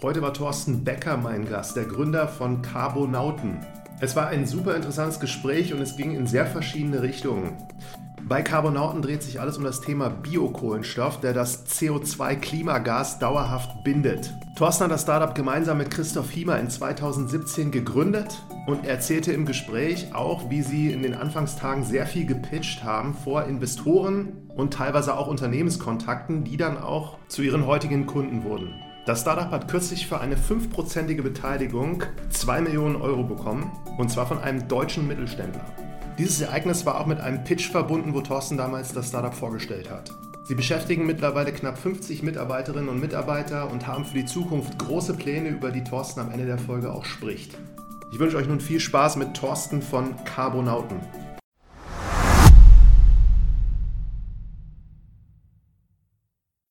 Heute war Thorsten Becker mein Gast, der Gründer von Carbonauten. Es war ein super interessantes Gespräch und es ging in sehr verschiedene Richtungen. Bei Carbonauten dreht sich alles um das Thema Biokohlenstoff, der das CO2-Klimagas dauerhaft bindet. Thorsten hat das Startup gemeinsam mit Christoph Hiemer in 2017 gegründet und erzählte im Gespräch auch, wie sie in den Anfangstagen sehr viel gepitcht haben vor Investoren und teilweise auch Unternehmenskontakten, die dann auch zu ihren heutigen Kunden wurden. Das Startup hat kürzlich für eine fünfprozentige Beteiligung 2 Millionen Euro bekommen, und zwar von einem deutschen Mittelständler. Dieses Ereignis war auch mit einem Pitch verbunden, wo Thorsten damals das Startup vorgestellt hat. Sie beschäftigen mittlerweile knapp 50 Mitarbeiterinnen und Mitarbeiter und haben für die Zukunft große Pläne, über die Thorsten am Ende der Folge auch spricht. Ich wünsche euch nun viel Spaß mit Thorsten von Carbonauten.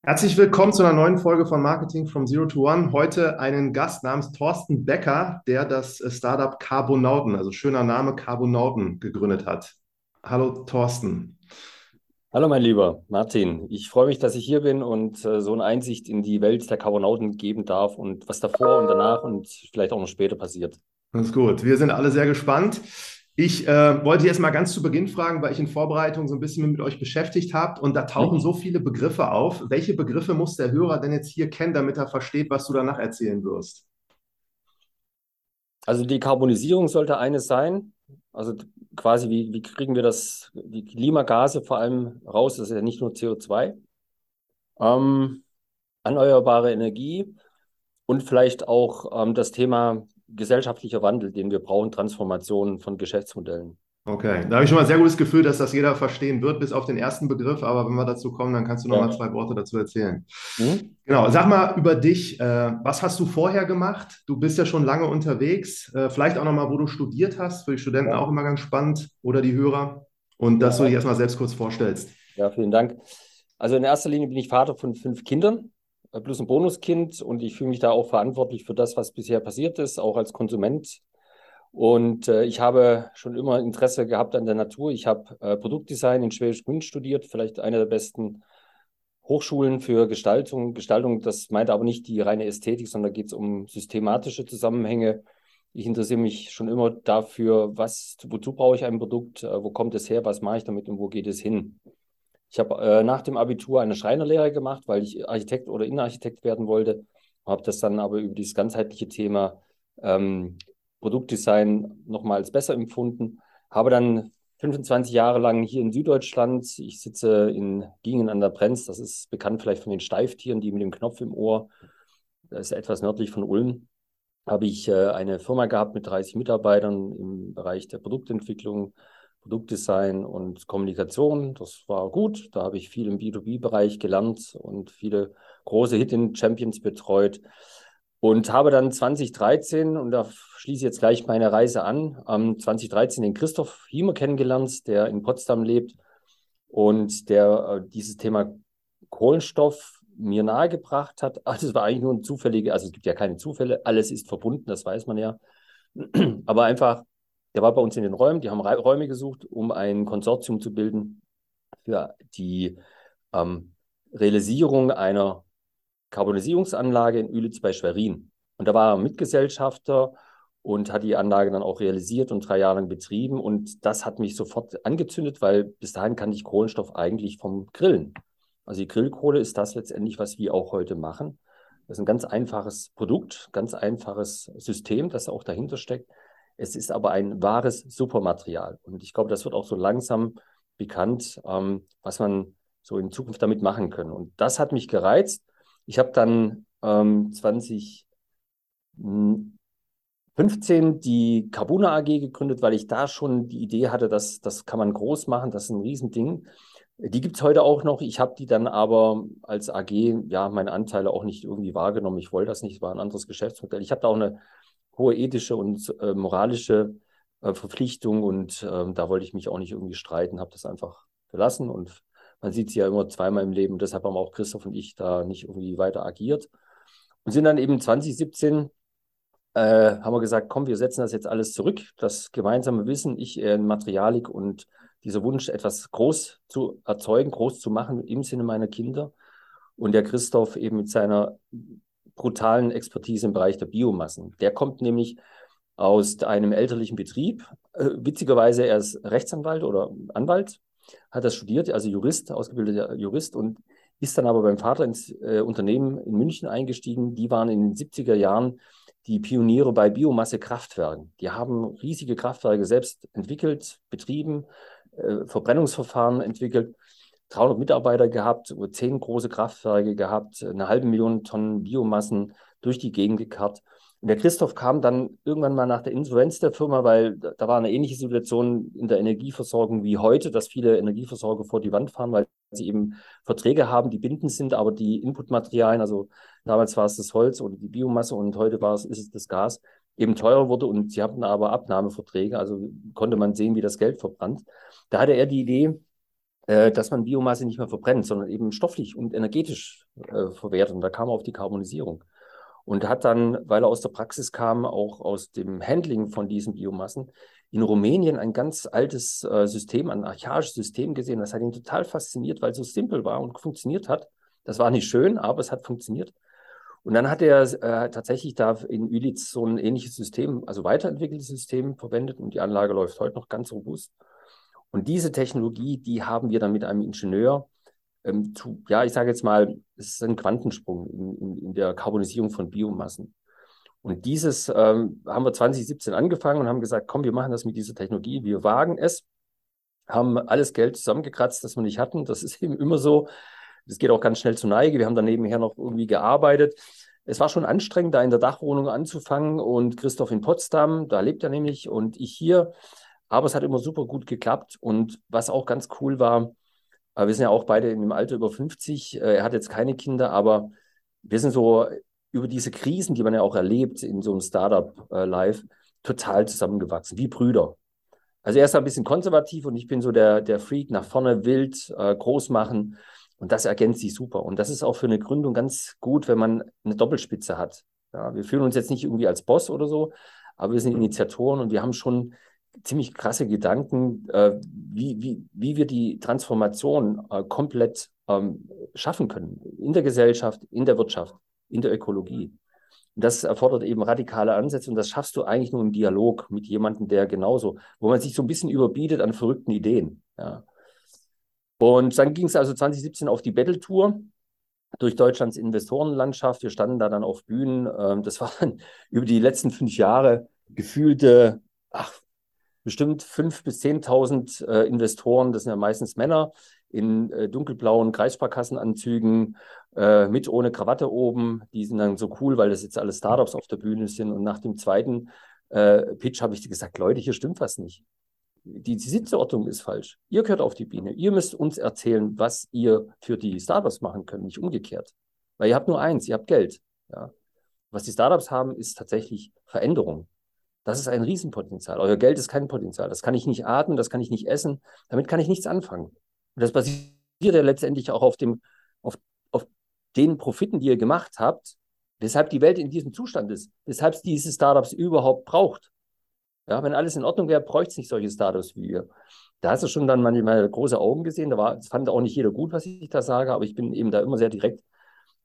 Herzlich willkommen zu einer neuen Folge von Marketing from Zero to One. Heute einen Gast namens Thorsten Becker, der das äh, Startup Carbonauten, also schöner Name Carbonauten, gegründet hat. Hallo Thorsten. Hallo mein lieber Martin, ich freue mich, dass ich hier bin und äh, so eine Einsicht in die Welt der Carbonauten geben darf und was davor und danach und vielleicht auch noch später passiert. Das ist gut. Wir sind alle sehr gespannt. Ich äh, wollte jetzt mal ganz zu Beginn fragen, weil ich in Vorbereitung so ein bisschen mit euch beschäftigt habe und da tauchen mhm. so viele Begriffe auf. Welche Begriffe muss der Hörer denn jetzt hier kennen, damit er versteht, was du danach erzählen wirst? Also die Karbonisierung sollte eines sein. Also quasi, wie, wie kriegen wir das, die Klimagase vor allem raus? Das ist ja nicht nur CO2. Ähm, erneuerbare Energie und vielleicht auch ähm, das Thema gesellschaftlicher Wandel, den wir brauchen, Transformation von Geschäftsmodellen. Okay, da habe ich schon mal ein sehr gutes Gefühl, dass das jeder verstehen wird, bis auf den ersten Begriff. Aber wenn wir dazu kommen, dann kannst du noch ja. mal zwei Worte dazu erzählen. Mhm. Genau, sag mal über dich. Äh, was hast du vorher gemacht? Du bist ja schon lange unterwegs. Äh, vielleicht auch noch mal, wo du studiert hast. Für die Studenten ja. auch immer ganz spannend oder die Hörer. Und dass ja. du dich erstmal selbst kurz vorstellst. Ja, vielen Dank. Also in erster Linie bin ich Vater von fünf Kindern. Äh, plus ein Bonuskind und ich fühle mich da auch verantwortlich für das, was bisher passiert ist, auch als Konsument. Und äh, ich habe schon immer Interesse gehabt an der Natur. Ich habe äh, Produktdesign in Schwäbisch Grün studiert, vielleicht eine der besten Hochschulen für Gestaltung. Gestaltung, das meint aber nicht die reine Ästhetik, sondern geht es um systematische Zusammenhänge. Ich interessiere mich schon immer dafür, was, wozu brauche ich ein Produkt, äh, wo kommt es her, was mache ich damit und wo geht es hin. Ich habe äh, nach dem Abitur eine Schreinerlehre gemacht, weil ich Architekt oder Innenarchitekt werden wollte. Habe das dann aber über dieses ganzheitliche Thema ähm, Produktdesign nochmal als besser empfunden. Habe dann 25 Jahre lang hier in Süddeutschland, ich sitze in Gingen an der Brenz, das ist bekannt vielleicht von den Steiftieren, die mit dem Knopf im Ohr, das ist etwas nördlich von Ulm, habe ich äh, eine Firma gehabt mit 30 Mitarbeitern im Bereich der Produktentwicklung, Produktdesign und Kommunikation. Das war gut. Da habe ich viel im B2B-Bereich gelernt und viele große Hidden Champions betreut. Und habe dann 2013, und da schließe ich jetzt gleich meine Reise an, ähm, 2013 den Christoph Hiemer kennengelernt, der in Potsdam lebt und der äh, dieses Thema Kohlenstoff mir nahegebracht hat. Also es war eigentlich nur ein zufällige, also es gibt ja keine Zufälle, alles ist verbunden, das weiß man ja. Aber einfach der war bei uns in den Räumen, die haben Räume gesucht, um ein Konsortium zu bilden für die ähm, Realisierung einer Karbonisierungsanlage in Ülitz bei Schwerin. Und da war er Mitgesellschafter und hat die Anlage dann auch realisiert und drei Jahre lang betrieben. Und das hat mich sofort angezündet, weil bis dahin kannte ich Kohlenstoff eigentlich vom Grillen. Also die Grillkohle ist das letztendlich, was wir auch heute machen. Das ist ein ganz einfaches Produkt, ganz einfaches System, das auch dahinter steckt. Es ist aber ein wahres Supermaterial. Und ich glaube, das wird auch so langsam bekannt, ähm, was man so in Zukunft damit machen können. Und das hat mich gereizt. Ich habe dann ähm, 2015 die Carbuna AG gegründet, weil ich da schon die Idee hatte, dass das kann man groß machen, das ist ein Riesending. Die gibt es heute auch noch. Ich habe die dann aber als AG, ja, meine Anteile auch nicht irgendwie wahrgenommen. Ich wollte das nicht, es war ein anderes Geschäftsmodell. Ich habe da auch eine hohe ethische und äh, moralische äh, Verpflichtung und äh, da wollte ich mich auch nicht irgendwie streiten, habe das einfach gelassen und man sieht sie ja immer zweimal im Leben, deshalb haben auch Christoph und ich da nicht irgendwie weiter agiert und sind dann eben 2017 äh, haben wir gesagt, komm, wir setzen das jetzt alles zurück, das gemeinsame Wissen, ich in Materialik und dieser Wunsch, etwas groß zu erzeugen, groß zu machen im Sinne meiner Kinder und der Christoph eben mit seiner brutalen Expertise im Bereich der Biomassen. Der kommt nämlich aus einem elterlichen Betrieb. Äh, witzigerweise, er ist Rechtsanwalt oder Anwalt, hat das studiert, also Jurist, ausgebildeter Jurist und ist dann aber beim Vater ins äh, Unternehmen in München eingestiegen. Die waren in den 70er Jahren die Pioniere bei Biomasse-Kraftwerken. Die haben riesige Kraftwerke selbst entwickelt, betrieben, äh, Verbrennungsverfahren entwickelt, 300 Mitarbeiter gehabt, zehn große Kraftwerke gehabt, eine halbe Million Tonnen Biomassen durch die Gegend gekarrt. Und der Christoph kam dann irgendwann mal nach der Insolvenz der Firma, weil da war eine ähnliche Situation in der Energieversorgung wie heute, dass viele Energieversorger vor die Wand fahren, weil sie eben Verträge haben, die bindend sind, aber die Inputmaterialien, also damals war es das Holz oder die Biomasse und heute war es, ist es das Gas, eben teurer wurde und sie hatten aber Abnahmeverträge, also konnte man sehen, wie das Geld verbrannt. Da hatte er die Idee, dass man Biomasse nicht mehr verbrennt, sondern eben stofflich und energetisch äh, verwertet. Und da kam er auf die Karbonisierung und hat dann, weil er aus der Praxis kam, auch aus dem Handling von diesen Biomassen, in Rumänien ein ganz altes äh, System, ein archaisches System gesehen. Das hat ihn total fasziniert, weil es so simpel war und funktioniert hat. Das war nicht schön, aber es hat funktioniert. Und dann hat er äh, tatsächlich da in Ülitz so ein ähnliches System, also weiterentwickeltes System verwendet und die Anlage läuft heute noch ganz robust. Und diese Technologie, die haben wir dann mit einem Ingenieur ähm, zu, ja, ich sage jetzt mal, es ist ein Quantensprung in, in, in der Karbonisierung von Biomassen. Und dieses ähm, haben wir 2017 angefangen und haben gesagt, komm, wir machen das mit dieser Technologie, wir wagen es, haben alles Geld zusammengekratzt, das wir nicht hatten. Das ist eben immer so. Das geht auch ganz schnell zur Neige. Wir haben dann nebenher noch irgendwie gearbeitet. Es war schon anstrengend, da in der Dachwohnung anzufangen und Christoph in Potsdam, da lebt er nämlich und ich hier. Aber es hat immer super gut geklappt. Und was auch ganz cool war, aber wir sind ja auch beide im Alter über 50. Äh, er hat jetzt keine Kinder, aber wir sind so über diese Krisen, die man ja auch erlebt in so einem Startup-Life, äh, total zusammengewachsen, wie Brüder. Also er ist ein bisschen konservativ und ich bin so der, der Freak, nach vorne wild, äh, groß machen. Und das ergänzt sich super. Und das ist auch für eine Gründung ganz gut, wenn man eine Doppelspitze hat. Ja, wir fühlen uns jetzt nicht irgendwie als Boss oder so, aber wir sind Initiatoren und wir haben schon ziemlich krasse Gedanken, äh, wie, wie, wie wir die Transformation äh, komplett ähm, schaffen können. In der Gesellschaft, in der Wirtschaft, in der Ökologie. Und das erfordert eben radikale Ansätze und das schaffst du eigentlich nur im Dialog mit jemandem, der genauso, wo man sich so ein bisschen überbietet an verrückten Ideen. Ja. Und dann ging es also 2017 auf die Battle-Tour durch Deutschlands Investorenlandschaft. Wir standen da dann auf Bühnen. Ähm, das waren über die letzten fünf Jahre gefühlte, ach, bestimmt 5.000 bis 10.000 äh, Investoren, das sind ja meistens Männer, in äh, dunkelblauen Kreissparkassenanzügen, äh, mit ohne Krawatte oben. Die sind dann so cool, weil das jetzt alle Startups auf der Bühne sind. Und nach dem zweiten äh, Pitch habe ich gesagt, Leute, hier stimmt was nicht. Die, die Sitzordnung ist falsch. Ihr gehört auf die Bühne. Ihr müsst uns erzählen, was ihr für die Startups machen könnt, nicht umgekehrt. Weil ihr habt nur eins, ihr habt Geld. Ja. Was die Startups haben, ist tatsächlich Veränderung. Das ist ein Riesenpotenzial. Euer Geld ist kein Potenzial. Das kann ich nicht atmen, das kann ich nicht essen. Damit kann ich nichts anfangen. Und das basiert ja letztendlich auch auf, dem, auf, auf den Profiten, die ihr gemacht habt, weshalb die Welt in diesem Zustand ist, weshalb es diese Startups überhaupt braucht. Ja, wenn alles in Ordnung wäre, bräuchte es nicht solche Startups wie wir. Da hast du schon dann manchmal große Augen gesehen. Da war, das fand auch nicht jeder gut, was ich da sage, aber ich bin eben da immer sehr direkt.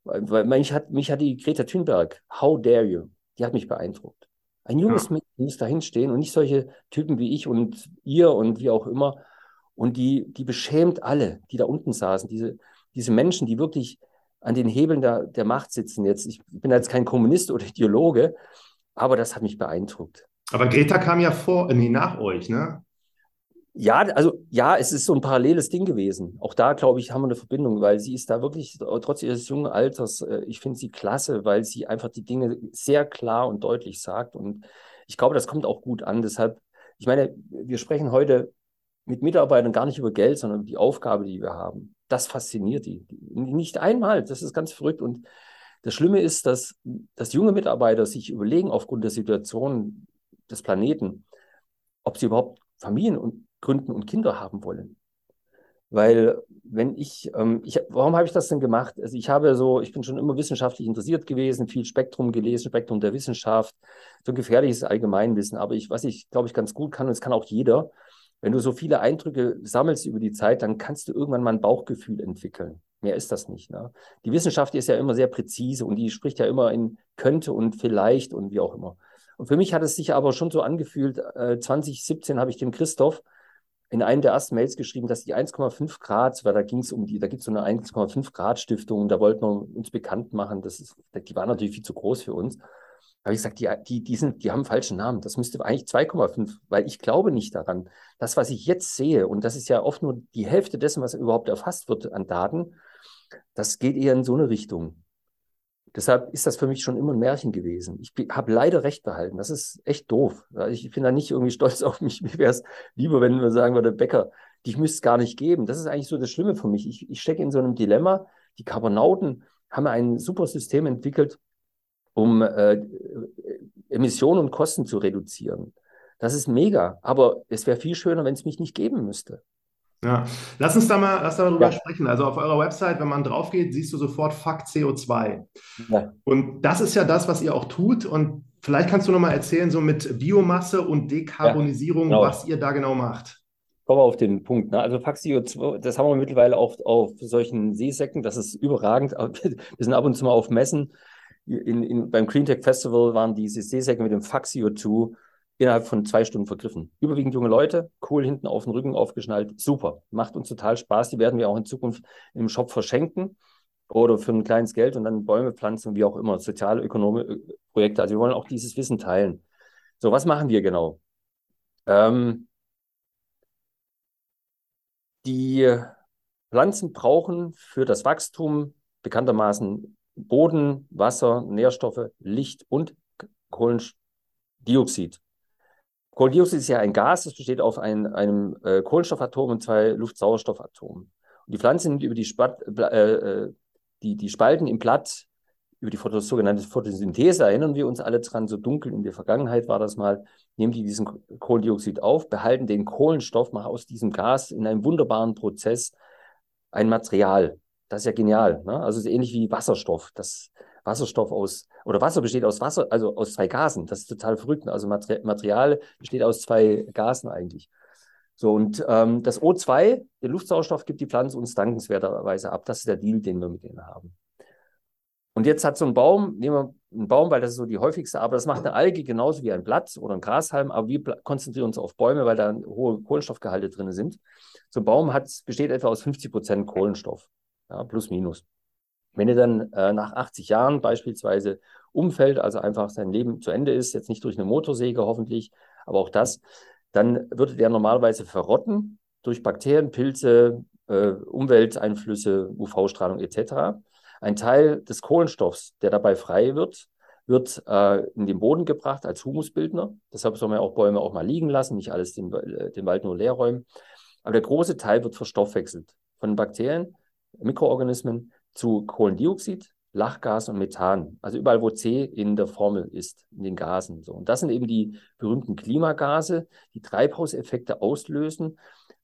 Weil mich hat, mich hat die Greta Thunberg, How dare you, die hat mich beeindruckt. Ein junges ja. Mädchen muss da hinstehen und nicht solche Typen wie ich und ihr und wie auch immer. Und die, die beschämt alle, die da unten saßen, diese, diese Menschen, die wirklich an den Hebeln der, der Macht sitzen. Jetzt, ich bin jetzt kein Kommunist oder Ideologe, aber das hat mich beeindruckt. Aber Greta kam ja vor, nee, nach euch, ne? Ja, also ja, es ist so ein paralleles Ding gewesen. Auch da, glaube ich, haben wir eine Verbindung, weil sie ist da wirklich, trotz ihres jungen Alters, äh, ich finde sie klasse, weil sie einfach die Dinge sehr klar und deutlich sagt. Und ich glaube, das kommt auch gut an. Deshalb, ich meine, wir sprechen heute mit Mitarbeitern gar nicht über Geld, sondern über die Aufgabe, die wir haben. Das fasziniert die. Nicht einmal, das ist ganz verrückt. Und das Schlimme ist, dass, dass junge Mitarbeiter sich überlegen, aufgrund der Situation des Planeten, ob sie überhaupt Familien und gründen und Kinder haben wollen. Weil wenn ich, ähm, ich warum habe ich das denn gemacht? Also ich habe so, ich bin schon immer wissenschaftlich interessiert gewesen, viel Spektrum gelesen, Spektrum der Wissenschaft, so ein gefährliches Allgemeinwissen. Aber ich, was ich, glaube ich, ganz gut kann, und es kann auch jeder, wenn du so viele Eindrücke sammelst über die Zeit, dann kannst du irgendwann mal ein Bauchgefühl entwickeln. Mehr ist das nicht. Ne? Die Wissenschaft ist ja immer sehr präzise und die spricht ja immer in könnte und vielleicht und wie auch immer. Und für mich hat es sich aber schon so angefühlt, äh, 2017 habe ich dem Christoph in einem der ersten Mails geschrieben, dass die 1,5 Grad, weil da ging es um die, da gibt es so eine 1,5 Grad Stiftung, da wollten wir uns bekannt machen, das ist, die war natürlich viel zu groß für uns. Da habe ich gesagt, die, die, die, sind, die haben falschen Namen. Das müsste eigentlich 2,5, weil ich glaube nicht daran. Das, was ich jetzt sehe, und das ist ja oft nur die Hälfte dessen, was überhaupt erfasst wird an Daten, das geht eher in so eine Richtung. Deshalb ist das für mich schon immer ein Märchen gewesen. Ich habe leider recht behalten. Das ist echt doof. Ich bin da nicht irgendwie stolz auf mich. Mir wäre es lieber, wenn man sagen würde, Bäcker, dich müsste es gar nicht geben. Das ist eigentlich so das Schlimme für mich. Ich, ich stecke in so einem Dilemma. Die Carbonauten haben ein super System entwickelt, um äh, Emissionen und Kosten zu reduzieren. Das ist mega. Aber es wäre viel schöner, wenn es mich nicht geben müsste. Ja, lass uns da mal, lass da mal drüber ja. sprechen. Also auf eurer Website, wenn man drauf geht, siehst du sofort Fakt CO2. Ja. Und das ist ja das, was ihr auch tut. Und vielleicht kannst du noch mal erzählen, so mit Biomasse und Dekarbonisierung, ja, genau. was ihr da genau macht. Kommen wir auf den Punkt. Ne? Also Fakt CO2, das haben wir mittlerweile auch auf solchen Seesäcken. Das ist überragend. Wir sind ab und zu mal auf Messen. In, in, beim Cleantech Festival waren diese Seesäcke mit dem Fakt CO2 innerhalb von zwei Stunden vergriffen. Überwiegend junge Leute, cool hinten auf den Rücken aufgeschnallt, super. Macht uns total Spaß. Die werden wir auch in Zukunft im Shop verschenken oder für ein kleines Geld und dann Bäume pflanzen, wie auch immer, soziale, ökonomische Projekte. Also wir wollen auch dieses Wissen teilen. So, was machen wir genau? Ähm, die Pflanzen brauchen für das Wachstum bekanntermaßen Boden, Wasser, Nährstoffe, Licht und Kohlendioxid. Kohlendioxid ist ja ein Gas, das besteht auf ein, einem äh, Kohlenstoffatom und zwei Luftsauerstoffatomen. Und die Pflanze nimmt über die, Spat, äh, äh, die, die Spalten im Blatt, über die Fotos, sogenannte Photosynthese, erinnern wir uns alle dran, so dunkel in der Vergangenheit war das mal, nehmen die diesen Kohlendioxid auf, behalten den Kohlenstoff, machen aus diesem Gas in einem wunderbaren Prozess ein Material. Das ist ja genial. Ne? Also ist ähnlich wie Wasserstoff. Das Wasserstoff aus, oder Wasser besteht aus Wasser, also aus zwei Gasen. Das ist total verrückt. Also Material besteht aus zwei Gasen eigentlich. So, und ähm, das O2, der Luftsauerstoff, gibt die Pflanze uns dankenswerterweise ab. Das ist der Deal, den wir mit denen haben. Und jetzt hat so ein Baum, nehmen wir einen Baum, weil das ist so die häufigste, aber das macht eine Alge genauso wie ein Blatt oder ein Grashalm, aber wir konzentrieren uns auf Bäume, weil da hohe Kohlenstoffgehalte drin sind. So ein Baum hat, besteht etwa aus 50 Prozent Kohlenstoff, ja, plus minus. Wenn er dann äh, nach 80 Jahren beispielsweise umfällt, also einfach sein Leben zu Ende ist, jetzt nicht durch eine Motorsäge hoffentlich, aber auch das, dann würde der normalerweise verrotten durch Bakterien, Pilze, äh, Umwelteinflüsse, UV-Strahlung etc. Ein Teil des Kohlenstoffs, der dabei frei wird, wird äh, in den Boden gebracht als Humusbildner. Deshalb soll man auch Bäume auch mal liegen lassen, nicht alles den, den Wald nur leer räumen. Aber der große Teil wird verstoffwechselt von Bakterien, Mikroorganismen zu Kohlendioxid, Lachgas und Methan. Also überall, wo C in der Formel ist, in den Gasen. So. Und das sind eben die berühmten Klimagase, die Treibhauseffekte auslösen.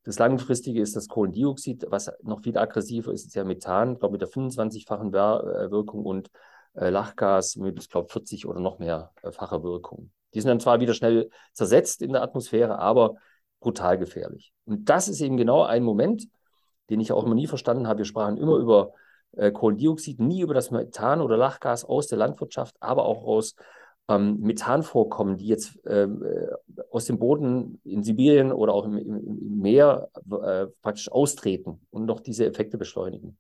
Das langfristige ist das Kohlendioxid, was noch viel aggressiver ist, ist ja Methan, glaube mit der 25-fachen äh, Wirkung und äh, Lachgas mit, ich glaube, 40 oder noch mehrfacher äh, Wirkung. Die sind dann zwar wieder schnell zersetzt in der Atmosphäre, aber brutal gefährlich. Und das ist eben genau ein Moment, den ich auch immer nie verstanden habe. Wir sprachen immer über Kohlendioxid, nie über das Methan oder Lachgas aus der Landwirtschaft, aber auch aus ähm, Methanvorkommen, die jetzt ähm, äh, aus dem Boden in Sibirien oder auch im, im, im Meer äh, praktisch austreten und noch diese Effekte beschleunigen.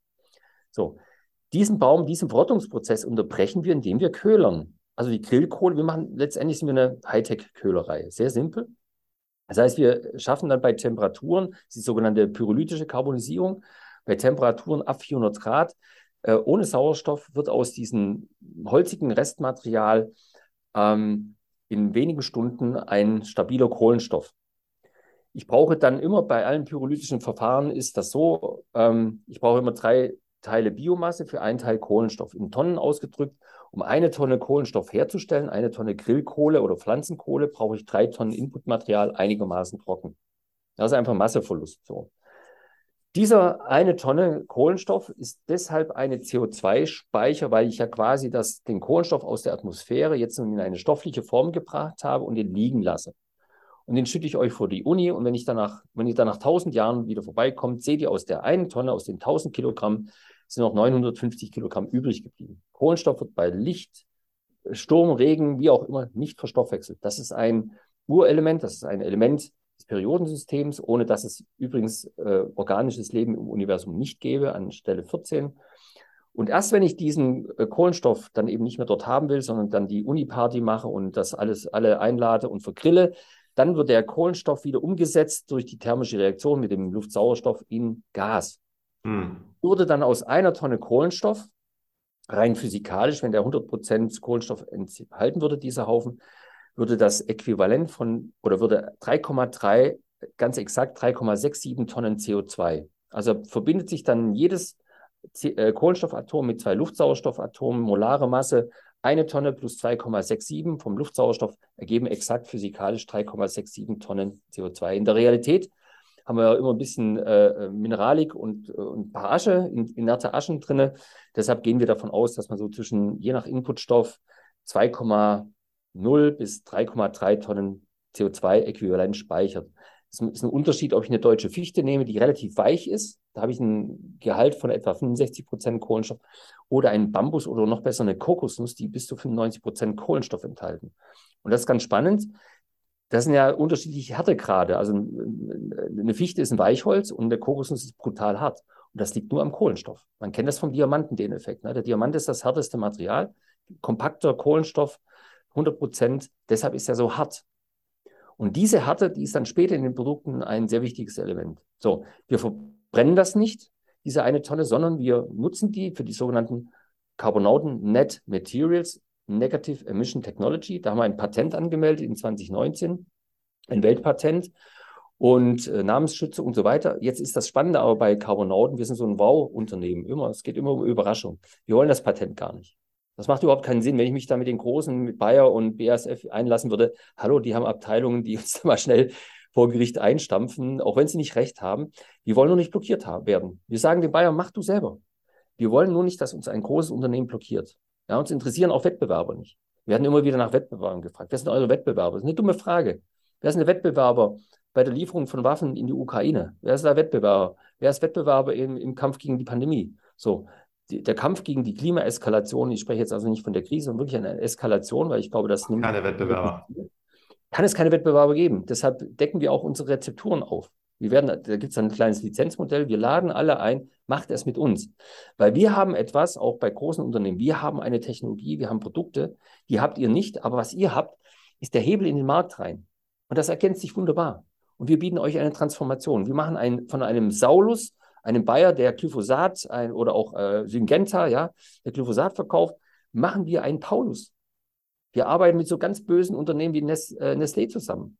So, diesen Baum, diesen Verrottungsprozess unterbrechen wir, indem wir köhlern. Also die Grillkohle, wir machen letztendlich sind wir eine Hightech-Köhlerei. Sehr simpel. Das heißt, wir schaffen dann bei Temperaturen, die sogenannte pyrolytische Karbonisierung, bei Temperaturen ab 400 Grad. Äh, ohne Sauerstoff wird aus diesem holzigen Restmaterial ähm, in wenigen Stunden ein stabiler Kohlenstoff. Ich brauche dann immer bei allen pyrolytischen Verfahren ist das so, ähm, ich brauche immer drei Teile Biomasse für einen Teil Kohlenstoff in Tonnen ausgedrückt. Um eine Tonne Kohlenstoff herzustellen, eine Tonne Grillkohle oder Pflanzenkohle, brauche ich drei Tonnen Inputmaterial einigermaßen trocken. Das ist einfach Masseverlust. So. Dieser eine Tonne Kohlenstoff ist deshalb eine CO2-Speicher, weil ich ja quasi das, den Kohlenstoff aus der Atmosphäre jetzt in eine stoffliche Form gebracht habe und den liegen lasse. Und den schütte ich euch vor die Uni und wenn ich danach, wenn ihr dann nach 1000 Jahren wieder vorbeikommt, seht ihr aus der einen Tonne, aus den 1000 Kilogramm sind noch 950 Kilogramm übrig geblieben. Kohlenstoff wird bei Licht, Sturm, Regen, wie auch immer, nicht verstoffwechselt. Das ist ein Urelement, das ist ein Element des Periodensystems, ohne dass es übrigens äh, organisches Leben im Universum nicht gäbe, an Stelle 14. Und erst wenn ich diesen äh, Kohlenstoff dann eben nicht mehr dort haben will, sondern dann die Uni-Party mache und das alles alle einlade und vergrille, dann wird der Kohlenstoff wieder umgesetzt durch die thermische Reaktion mit dem Luftsauerstoff in Gas. Hm. Würde dann aus einer Tonne Kohlenstoff, rein physikalisch, wenn der 100% Kohlenstoff enthalten würde, dieser Haufen, würde das Äquivalent von, oder würde 3,3, ganz exakt 3,67 Tonnen CO2. Also verbindet sich dann jedes äh, Kohlenstoffatom mit zwei Luftsauerstoffatomen, molare Masse, eine Tonne plus 2,67 vom Luftsauerstoff ergeben exakt physikalisch 3,67 Tonnen CO2. In der Realität haben wir ja immer ein bisschen äh, Mineralik und, äh, und ein paar Asche, in, inerte Aschen drin. Deshalb gehen wir davon aus, dass man so zwischen, je nach Inputstoff, 2,0 bis 3,3 Tonnen CO2-Äquivalent speichert. Es ist ein Unterschied, ob ich eine deutsche Fichte nehme, die relativ weich ist. Da habe ich ein Gehalt von etwa 65 Prozent Kohlenstoff. Oder einen Bambus oder noch besser eine Kokosnuss, die bis zu 95 Prozent Kohlenstoff enthalten. Und das ist ganz spannend. Das sind ja unterschiedliche Härtegrade. Also eine Fichte ist ein Weichholz und eine Kokosnuss ist brutal hart. Und das liegt nur am Kohlenstoff. Man kennt das vom Diamanten, den Effekt. Ne? Der Diamant ist das härteste Material, kompakter Kohlenstoff, 100 Prozent. Deshalb ist er so hart. Und diese Härte, die ist dann später in den Produkten ein sehr wichtiges Element. So, wir verbrennen das nicht, diese eine Tonne, sondern wir nutzen die für die sogenannten Carbonauten Net Materials Negative Emission Technology. Da haben wir ein Patent angemeldet in 2019, ein Weltpatent und äh, Namensschütze und so weiter. Jetzt ist das Spannende aber bei Carbonauten, wir sind so ein Wow-Unternehmen, immer, es geht immer um Überraschung. Wir wollen das Patent gar nicht. Das macht überhaupt keinen Sinn, wenn ich mich da mit den Großen, mit Bayer und BASF einlassen würde. Hallo, die haben Abteilungen, die uns mal schnell vor Gericht einstampfen, auch wenn sie nicht recht haben. Die wollen nur nicht blockiert werden. Wir sagen den Bayer, mach du selber. Wir wollen nur nicht, dass uns ein großes Unternehmen blockiert. Ja, uns interessieren auch Wettbewerber nicht. Wir werden immer wieder nach Wettbewerbern gefragt. Wer sind eure Wettbewerber? Das ist eine dumme Frage. Wer ist der Wettbewerber bei der Lieferung von Waffen in die Ukraine? Wer ist der Wettbewerber? Wer ist Wettbewerber im, im Kampf gegen die Pandemie? So, der Kampf gegen die Klimaeskalation, ich spreche jetzt also nicht von der Krise, sondern wirklich eine Eskalation, weil ich glaube, das nimmt. Keine Wettbewerber. Kann es keine Wettbewerber geben. Deshalb decken wir auch unsere Rezepturen auf. Wir werden, da gibt es ein kleines Lizenzmodell, wir laden alle ein, macht es mit uns. Weil wir haben etwas, auch bei großen Unternehmen, wir haben eine Technologie, wir haben Produkte, die habt ihr nicht, aber was ihr habt, ist der Hebel in den Markt rein. Und das erkennt sich wunderbar. Und wir bieten euch eine Transformation. Wir machen ein, von einem Saulus einem Bayer, der Glyphosat ein, oder auch äh, Syngenta, ja, der Glyphosat verkauft, machen wir einen Paulus. Wir arbeiten mit so ganz bösen Unternehmen wie Nes, äh, Nestlé zusammen.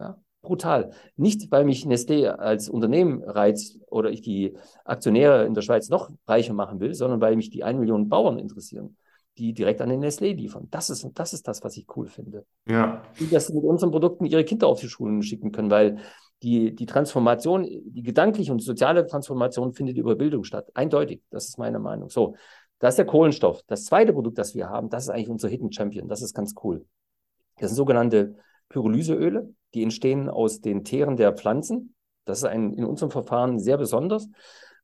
Ja, brutal. Nicht, weil mich Nestlé als Unternehmen reizt oder ich die Aktionäre in der Schweiz noch reicher machen will, sondern weil mich die 1 Million Bauern interessieren, die direkt an den Nestlé liefern. Das ist, das ist das, was ich cool finde. Ja. Die, dass sie mit unseren Produkten ihre Kinder auf die Schulen schicken können, weil die, die Transformation, die gedankliche und soziale Transformation findet über Bildung statt. Eindeutig. Das ist meine Meinung. So. Das ist der Kohlenstoff. Das zweite Produkt, das wir haben, das ist eigentlich unser Hidden Champion. Das ist ganz cool. Das sind sogenannte Pyrolyseöle. Die entstehen aus den Teeren der Pflanzen. Das ist ein, in unserem Verfahren sehr besonders,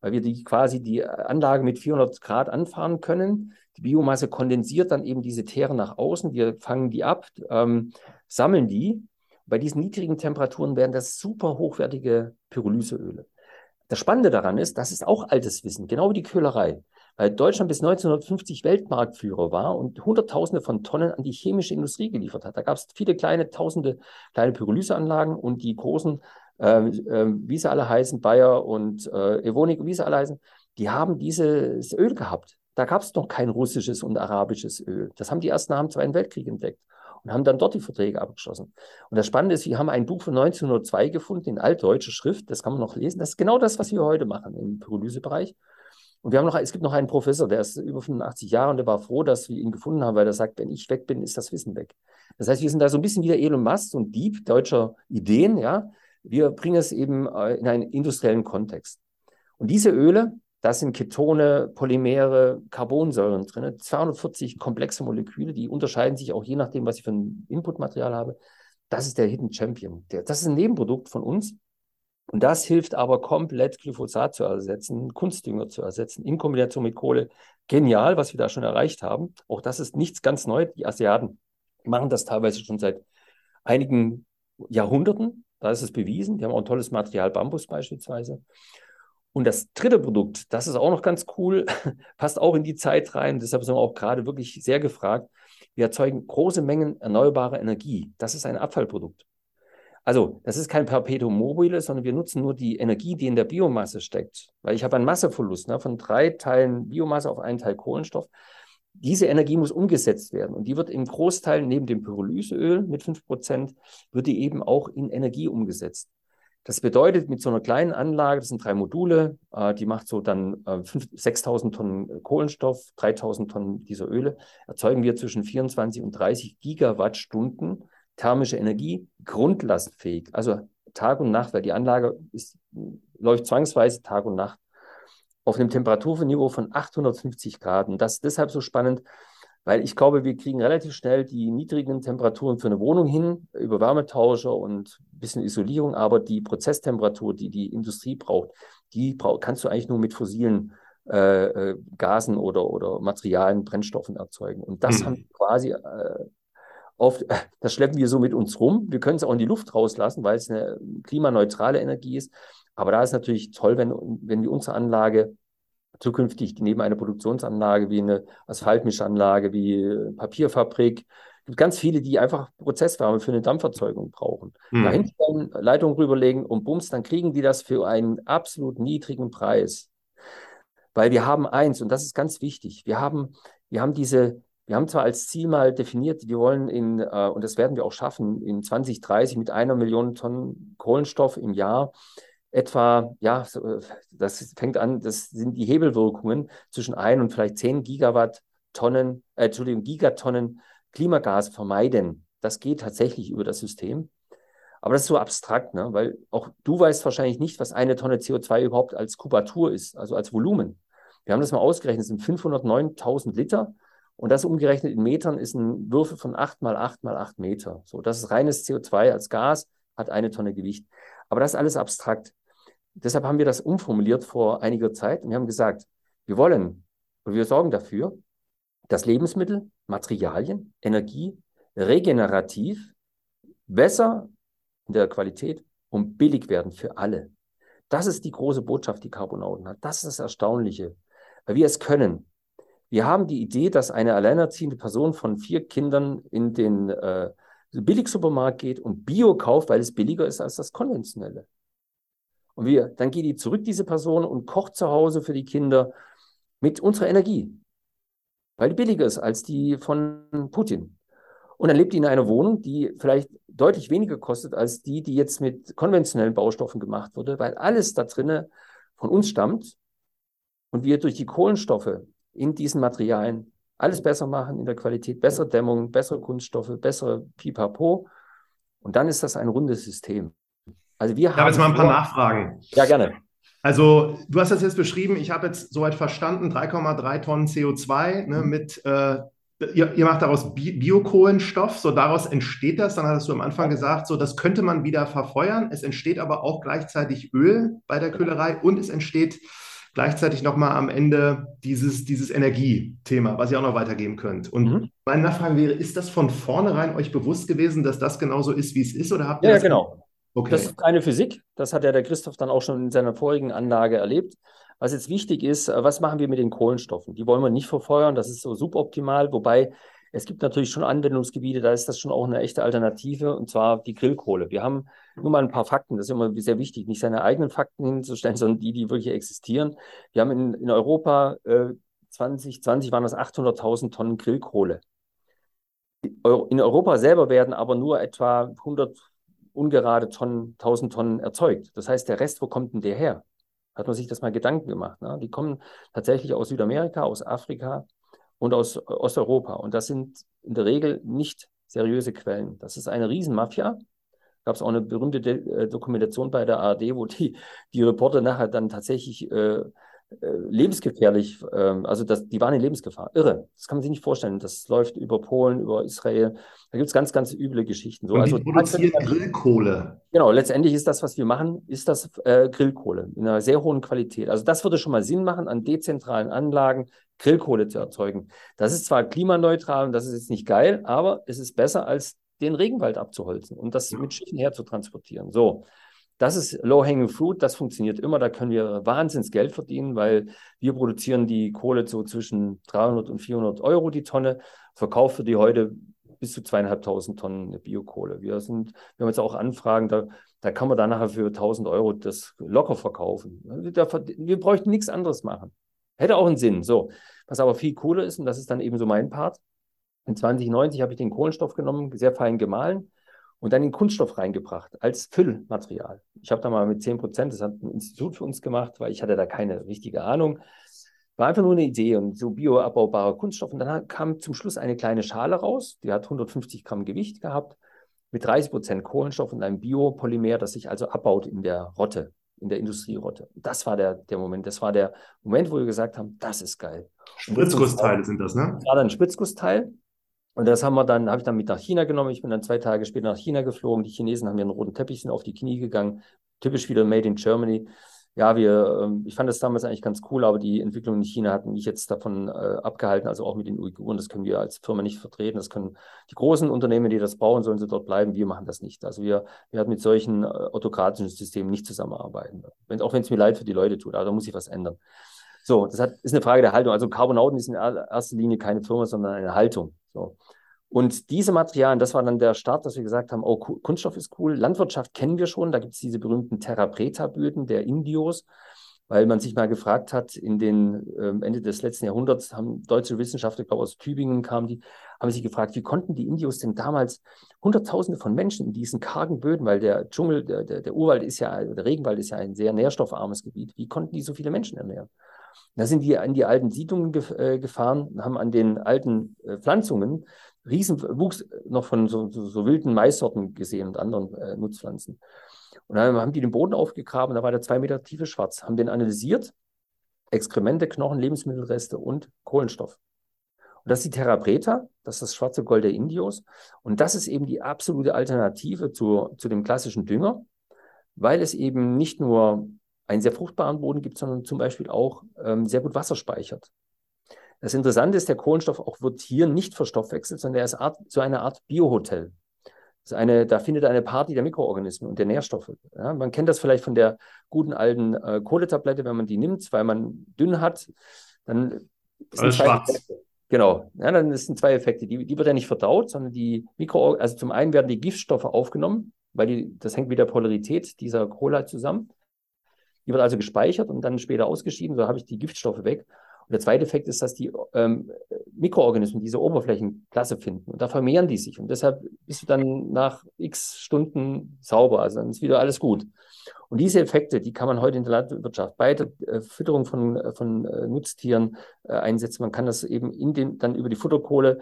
weil wir die quasi die Anlage mit 400 Grad anfahren können. Die Biomasse kondensiert dann eben diese Teere nach außen. Wir fangen die ab, ähm, sammeln die bei diesen niedrigen Temperaturen werden das super hochwertige Pyrolyseöle. Das Spannende daran ist, das ist auch altes Wissen, genau wie die Köhlerei. Weil Deutschland bis 1950 Weltmarktführer war und Hunderttausende von Tonnen an die chemische Industrie geliefert hat. Da gab es viele kleine, tausende kleine Pyrolyseanlagen und die großen, äh, äh, wie sie alle heißen, Bayer und äh, Evonik, wie sie alle heißen, die haben dieses Öl gehabt. Da gab es noch kein russisches und arabisches Öl. Das haben die erst nach dem Zweiten Weltkrieg entdeckt und haben dann dort die Verträge abgeschlossen. Und das Spannende ist, wir haben ein Buch von 1902 gefunden in altdeutscher Schrift, das kann man noch lesen. Das ist genau das, was wir heute machen im Pyrolysebereich. Und wir haben noch, es gibt noch einen Professor, der ist über 85 Jahre und der war froh, dass wir ihn gefunden haben, weil er sagt, wenn ich weg bin, ist das Wissen weg. Das heißt, wir sind da so ein bisschen wie der Elon Musk, ein Dieb deutscher Ideen, ja. Wir bringen es eben äh, in einen industriellen Kontext. Und diese Öle, da sind Ketone, Polymere, Carbonsäuren drin, 240 komplexe Moleküle, die unterscheiden sich auch je nachdem, was ich für ein Inputmaterial habe. Das ist der Hidden Champion. Der, das ist ein Nebenprodukt von uns. Und das hilft aber komplett Glyphosat zu ersetzen, Kunstdünger zu ersetzen, in Kombination mit Kohle. Genial, was wir da schon erreicht haben. Auch das ist nichts ganz Neues. Die Asiaten machen das teilweise schon seit einigen Jahrhunderten. Da ist es bewiesen. Die haben auch ein tolles Material, Bambus beispielsweise. Und das dritte Produkt, das ist auch noch ganz cool, passt auch in die Zeit rein. Deshalb sind wir auch gerade wirklich sehr gefragt. Wir erzeugen große Mengen erneuerbare Energie. Das ist ein Abfallprodukt. Also, das ist kein Perpetuum mobile, sondern wir nutzen nur die Energie, die in der Biomasse steckt. Weil ich habe einen Masseverlust ne, von drei Teilen Biomasse auf einen Teil Kohlenstoff. Diese Energie muss umgesetzt werden und die wird im Großteil neben dem Pyrolyseöl mit 5%, wird die eben auch in Energie umgesetzt. Das bedeutet, mit so einer kleinen Anlage, das sind drei Module, äh, die macht so dann äh, 6.000 Tonnen Kohlenstoff, 3.000 Tonnen dieser Öle, erzeugen wir zwischen 24 und 30 Gigawattstunden thermische Energie grundlastfähig. Also Tag und Nacht, weil die Anlage ist, läuft zwangsweise Tag und Nacht auf einem Temperaturniveau von 850 Grad. Und das ist deshalb so spannend, weil ich glaube, wir kriegen relativ schnell die niedrigen Temperaturen für eine Wohnung hin, über Wärmetauscher und ein bisschen Isolierung, aber die Prozesstemperatur, die die Industrie braucht, die brauch, kannst du eigentlich nur mit fossilen äh, äh Gasen oder, oder Materialien, Brennstoffen erzeugen. Und das mhm. haben wir quasi äh, oft, das schleppen wir so mit uns rum. Wir können es auch in die Luft rauslassen, weil es eine klimaneutrale Energie ist. Aber da ist natürlich toll, wenn, wenn wir unsere Anlage zukünftig neben einer Produktionsanlage wie eine Asphaltmischanlage, wie Papierfabrik, gibt ganz viele, die einfach Prozesswärme für eine Dampferzeugung brauchen. Mhm. Dahinstellen, Leitung rüberlegen und bums, dann kriegen die das für einen absolut niedrigen Preis. Weil wir haben eins, und das ist ganz wichtig, wir haben, wir haben diese, wir haben zwar als Ziel mal definiert, wir wollen in, äh, und das werden wir auch schaffen, in 2030 mit einer Million Tonnen Kohlenstoff im Jahr etwa, ja, äh, das fängt an, das sind die Hebelwirkungen zwischen ein und vielleicht zehn Gigawatt-Tonnen, äh, Entschuldigung, Gigatonnen Klimagas vermeiden. Das geht tatsächlich über das System. Aber das ist so abstrakt, ne? weil auch du weißt wahrscheinlich nicht, was eine Tonne CO2 überhaupt als Kubatur ist, also als Volumen. Wir haben das mal ausgerechnet, es sind 509.000 Liter und das umgerechnet in Metern ist ein Würfel von 8 mal 8 mal 8 Meter. So, das ist reines CO2 als Gas, hat eine Tonne Gewicht. Aber das ist alles abstrakt. Deshalb haben wir das umformuliert vor einiger Zeit und wir haben gesagt, wir wollen und wir sorgen dafür, dass Lebensmittel, Materialien, Energie regenerativ, besser in der Qualität und billig werden für alle. Das ist die große Botschaft, die Carbonauten hat. Das ist das Erstaunliche, weil wir es können. Wir haben die Idee, dass eine alleinerziehende Person von vier Kindern in den äh, Billigsupermarkt geht und Bio kauft, weil es billiger ist als das konventionelle. Und wir, dann geht die zurück, diese Person, und kocht zu Hause für die Kinder mit unserer Energie, weil die billiger ist als die von Putin. Und dann lebt die in einer Wohnung, die vielleicht deutlich weniger kostet als die, die jetzt mit konventionellen Baustoffen gemacht wurde, weil alles da drinnen von uns stammt und wir durch die Kohlenstoffe in diesen Materialien alles besser machen in der Qualität, bessere Dämmung, bessere Kunststoffe, bessere Pipapo. Und dann ist das ein rundes System. Also wir ich haben. jetzt mal ein paar Nachfragen. Ja, gerne. Also, du hast das jetzt beschrieben, ich habe jetzt soweit verstanden, 3,3 Tonnen CO2 ne, mhm. mit, äh, ihr, ihr, macht daraus Bi Biokohlenstoff, so daraus entsteht das, dann hattest du am Anfang gesagt, so das könnte man wieder verfeuern. Es entsteht aber auch gleichzeitig Öl bei der Köhlerei und es entsteht gleichzeitig nochmal am Ende dieses, dieses Energiethema, was ihr auch noch weitergeben könnt. Und mhm. meine Nachfrage wäre, ist das von vornherein euch bewusst gewesen, dass das genauso ist, wie es ist? Oder habt ihr ja, das genau. Okay. Das ist keine Physik. Das hat ja der Christoph dann auch schon in seiner vorigen Anlage erlebt. Was jetzt wichtig ist, äh, was machen wir mit den Kohlenstoffen? Die wollen wir nicht verfeuern, das ist so suboptimal, wobei es gibt natürlich schon Anwendungsgebiete, da ist das schon auch eine echte Alternative, und zwar die Grillkohle. Wir haben nur mal ein paar Fakten, das ist immer sehr wichtig, nicht seine eigenen Fakten hinzustellen, sondern die, die wirklich existieren. Wir haben in, in Europa äh, 2020 waren das 800.000 Tonnen Grillkohle. In Europa selber werden aber nur etwa 100 ungerade Tonnen, 1000 Tonnen erzeugt. Das heißt, der Rest, wo kommt denn der her? Hat man sich das mal Gedanken gemacht? Ne? Die kommen tatsächlich aus Südamerika, aus Afrika, und aus Osteuropa. Und das sind in der Regel nicht seriöse Quellen. Das ist eine Riesenmafia. Gab es auch eine berühmte De äh, Dokumentation bei der ARD, wo die, die Reporter nachher dann tatsächlich äh, äh, lebensgefährlich, äh, also das, die waren in Lebensgefahr. Irre. Das kann man sich nicht vorstellen. Das läuft über Polen, über Israel. Da gibt es ganz, ganz üble Geschichten. So, Und also, produzieren Grillkohle. Genau, letztendlich ist das, was wir machen, ist das äh, Grillkohle in einer sehr hohen Qualität. Also das würde schon mal Sinn machen, an dezentralen Anlagen Grillkohle zu erzeugen. Das ist zwar klimaneutral und das ist jetzt nicht geil, aber es ist besser, als den Regenwald abzuholzen und das mit Schiffen herzutransportieren. So, das ist Low-Hanging Fruit, das funktioniert immer. Da können wir wahnsinns Geld verdienen, weil wir produzieren die Kohle so zwischen 300 und 400 Euro die Tonne, verkaufen die heute bis zu zweieinhalbtausend Tonnen Biokohle. Wir, sind, wir haben jetzt auch Anfragen, da, da kann man dann nachher für 1000 Euro das locker verkaufen. Wir bräuchten nichts anderes machen. Hätte auch einen Sinn. So, was aber viel cooler ist, und das ist dann eben so mein Part. In 2090 habe ich den Kohlenstoff genommen, sehr fein gemahlen und dann den Kunststoff reingebracht als Füllmaterial. Ich habe da mal mit 10 Prozent, das hat ein Institut für uns gemacht, weil ich hatte da keine richtige Ahnung. War einfach nur eine Idee und so bioabbaubarer Kunststoff. Und dann kam zum Schluss eine kleine Schale raus, die hat 150 Gramm Gewicht gehabt, mit 30 Prozent Kohlenstoff und einem Biopolymer, das sich also abbaut in der Rotte, in der Industrierotte. Das war der, der Moment, das war der Moment, wo wir gesagt haben, das ist geil. Spritzgussteile sind das, ne? Das war dann ein Spritzgussteil. Und das haben wir dann, habe ich dann mit nach China genommen. Ich bin dann zwei Tage später nach China geflogen. Die Chinesen haben mir einen roten Teppich, sind auf die Knie gegangen. Typisch wieder Made in Germany. Ja, wir, ähm, ich fand das damals eigentlich ganz cool, aber die Entwicklung in China hat mich jetzt davon äh, abgehalten, also auch mit den Uiguren. Das können wir als Firma nicht vertreten. Das können die großen Unternehmen, die das brauchen, sollen sie dort bleiben. Wir machen das nicht. Also wir, wir werden mit solchen äh, autokratischen Systemen nicht zusammenarbeiten. Wenn, auch wenn es mir leid für die Leute tut, aber da muss sich was ändern. So, das hat, ist eine Frage der Haltung. Also Carbonauten ist in erster Linie keine Firma, sondern eine Haltung. So. Und diese Materialien, das war dann der Start, dass wir gesagt haben, oh, Kunststoff ist cool. Landwirtschaft kennen wir schon. Da gibt es diese berühmten Terra Preta-Böden der Indios, weil man sich mal gefragt hat, in den äh, Ende des letzten Jahrhunderts haben deutsche Wissenschaftler, ich glaube aus Tübingen kamen die, haben sich gefragt, wie konnten die Indios denn damals Hunderttausende von Menschen in diesen kargen Böden, weil der Dschungel, der, der, der Urwald ist ja, der Regenwald ist ja ein sehr nährstoffarmes Gebiet, wie konnten die so viele Menschen ernähren? Da sind die in die alten Siedlungen gef äh, gefahren, haben an den alten äh, Pflanzungen Riesenwuchs noch von so, so, so, wilden Maissorten gesehen und anderen äh, Nutzpflanzen. Und dann haben die den Boden aufgegraben, da war der zwei Meter tiefe Schwarz, haben den analysiert, Exkremente, Knochen, Lebensmittelreste und Kohlenstoff. Und das ist die Terra Preta, das ist das schwarze Gold der Indios. Und das ist eben die absolute Alternative zu, zu dem klassischen Dünger, weil es eben nicht nur einen sehr fruchtbaren Boden gibt, sondern zum Beispiel auch ähm, sehr gut Wasser speichert. Das Interessante ist, der Kohlenstoff auch wird hier nicht verstoffwechselt, sondern er ist Art, so eine Art Biohotel. Eine, da findet eine Party der Mikroorganismen und der Nährstoffe. Ja, man kennt das vielleicht von der guten alten äh, Kohletablette, wenn man die nimmt, weil man dünn hat, dann ist Alles schwarz. Effekte. Genau, ja, dann sind zwei Effekte. Die, die wird ja nicht verdaut, sondern die Mikro, also zum einen werden die Giftstoffe aufgenommen, weil die, das hängt mit der Polarität dieser Kohle zusammen. Die wird also gespeichert und dann später ausgeschieden, so habe ich die Giftstoffe weg. Und der zweite Effekt ist, dass die ähm, Mikroorganismen diese Oberflächen klasse finden. Und da vermehren die sich. Und deshalb bist du dann nach x Stunden sauber. Also dann ist wieder alles gut. Und diese Effekte, die kann man heute in der Landwirtschaft bei der äh, Fütterung von, äh, von äh, Nutztieren äh, einsetzen. Man kann das eben in den, dann über die Futterkohle,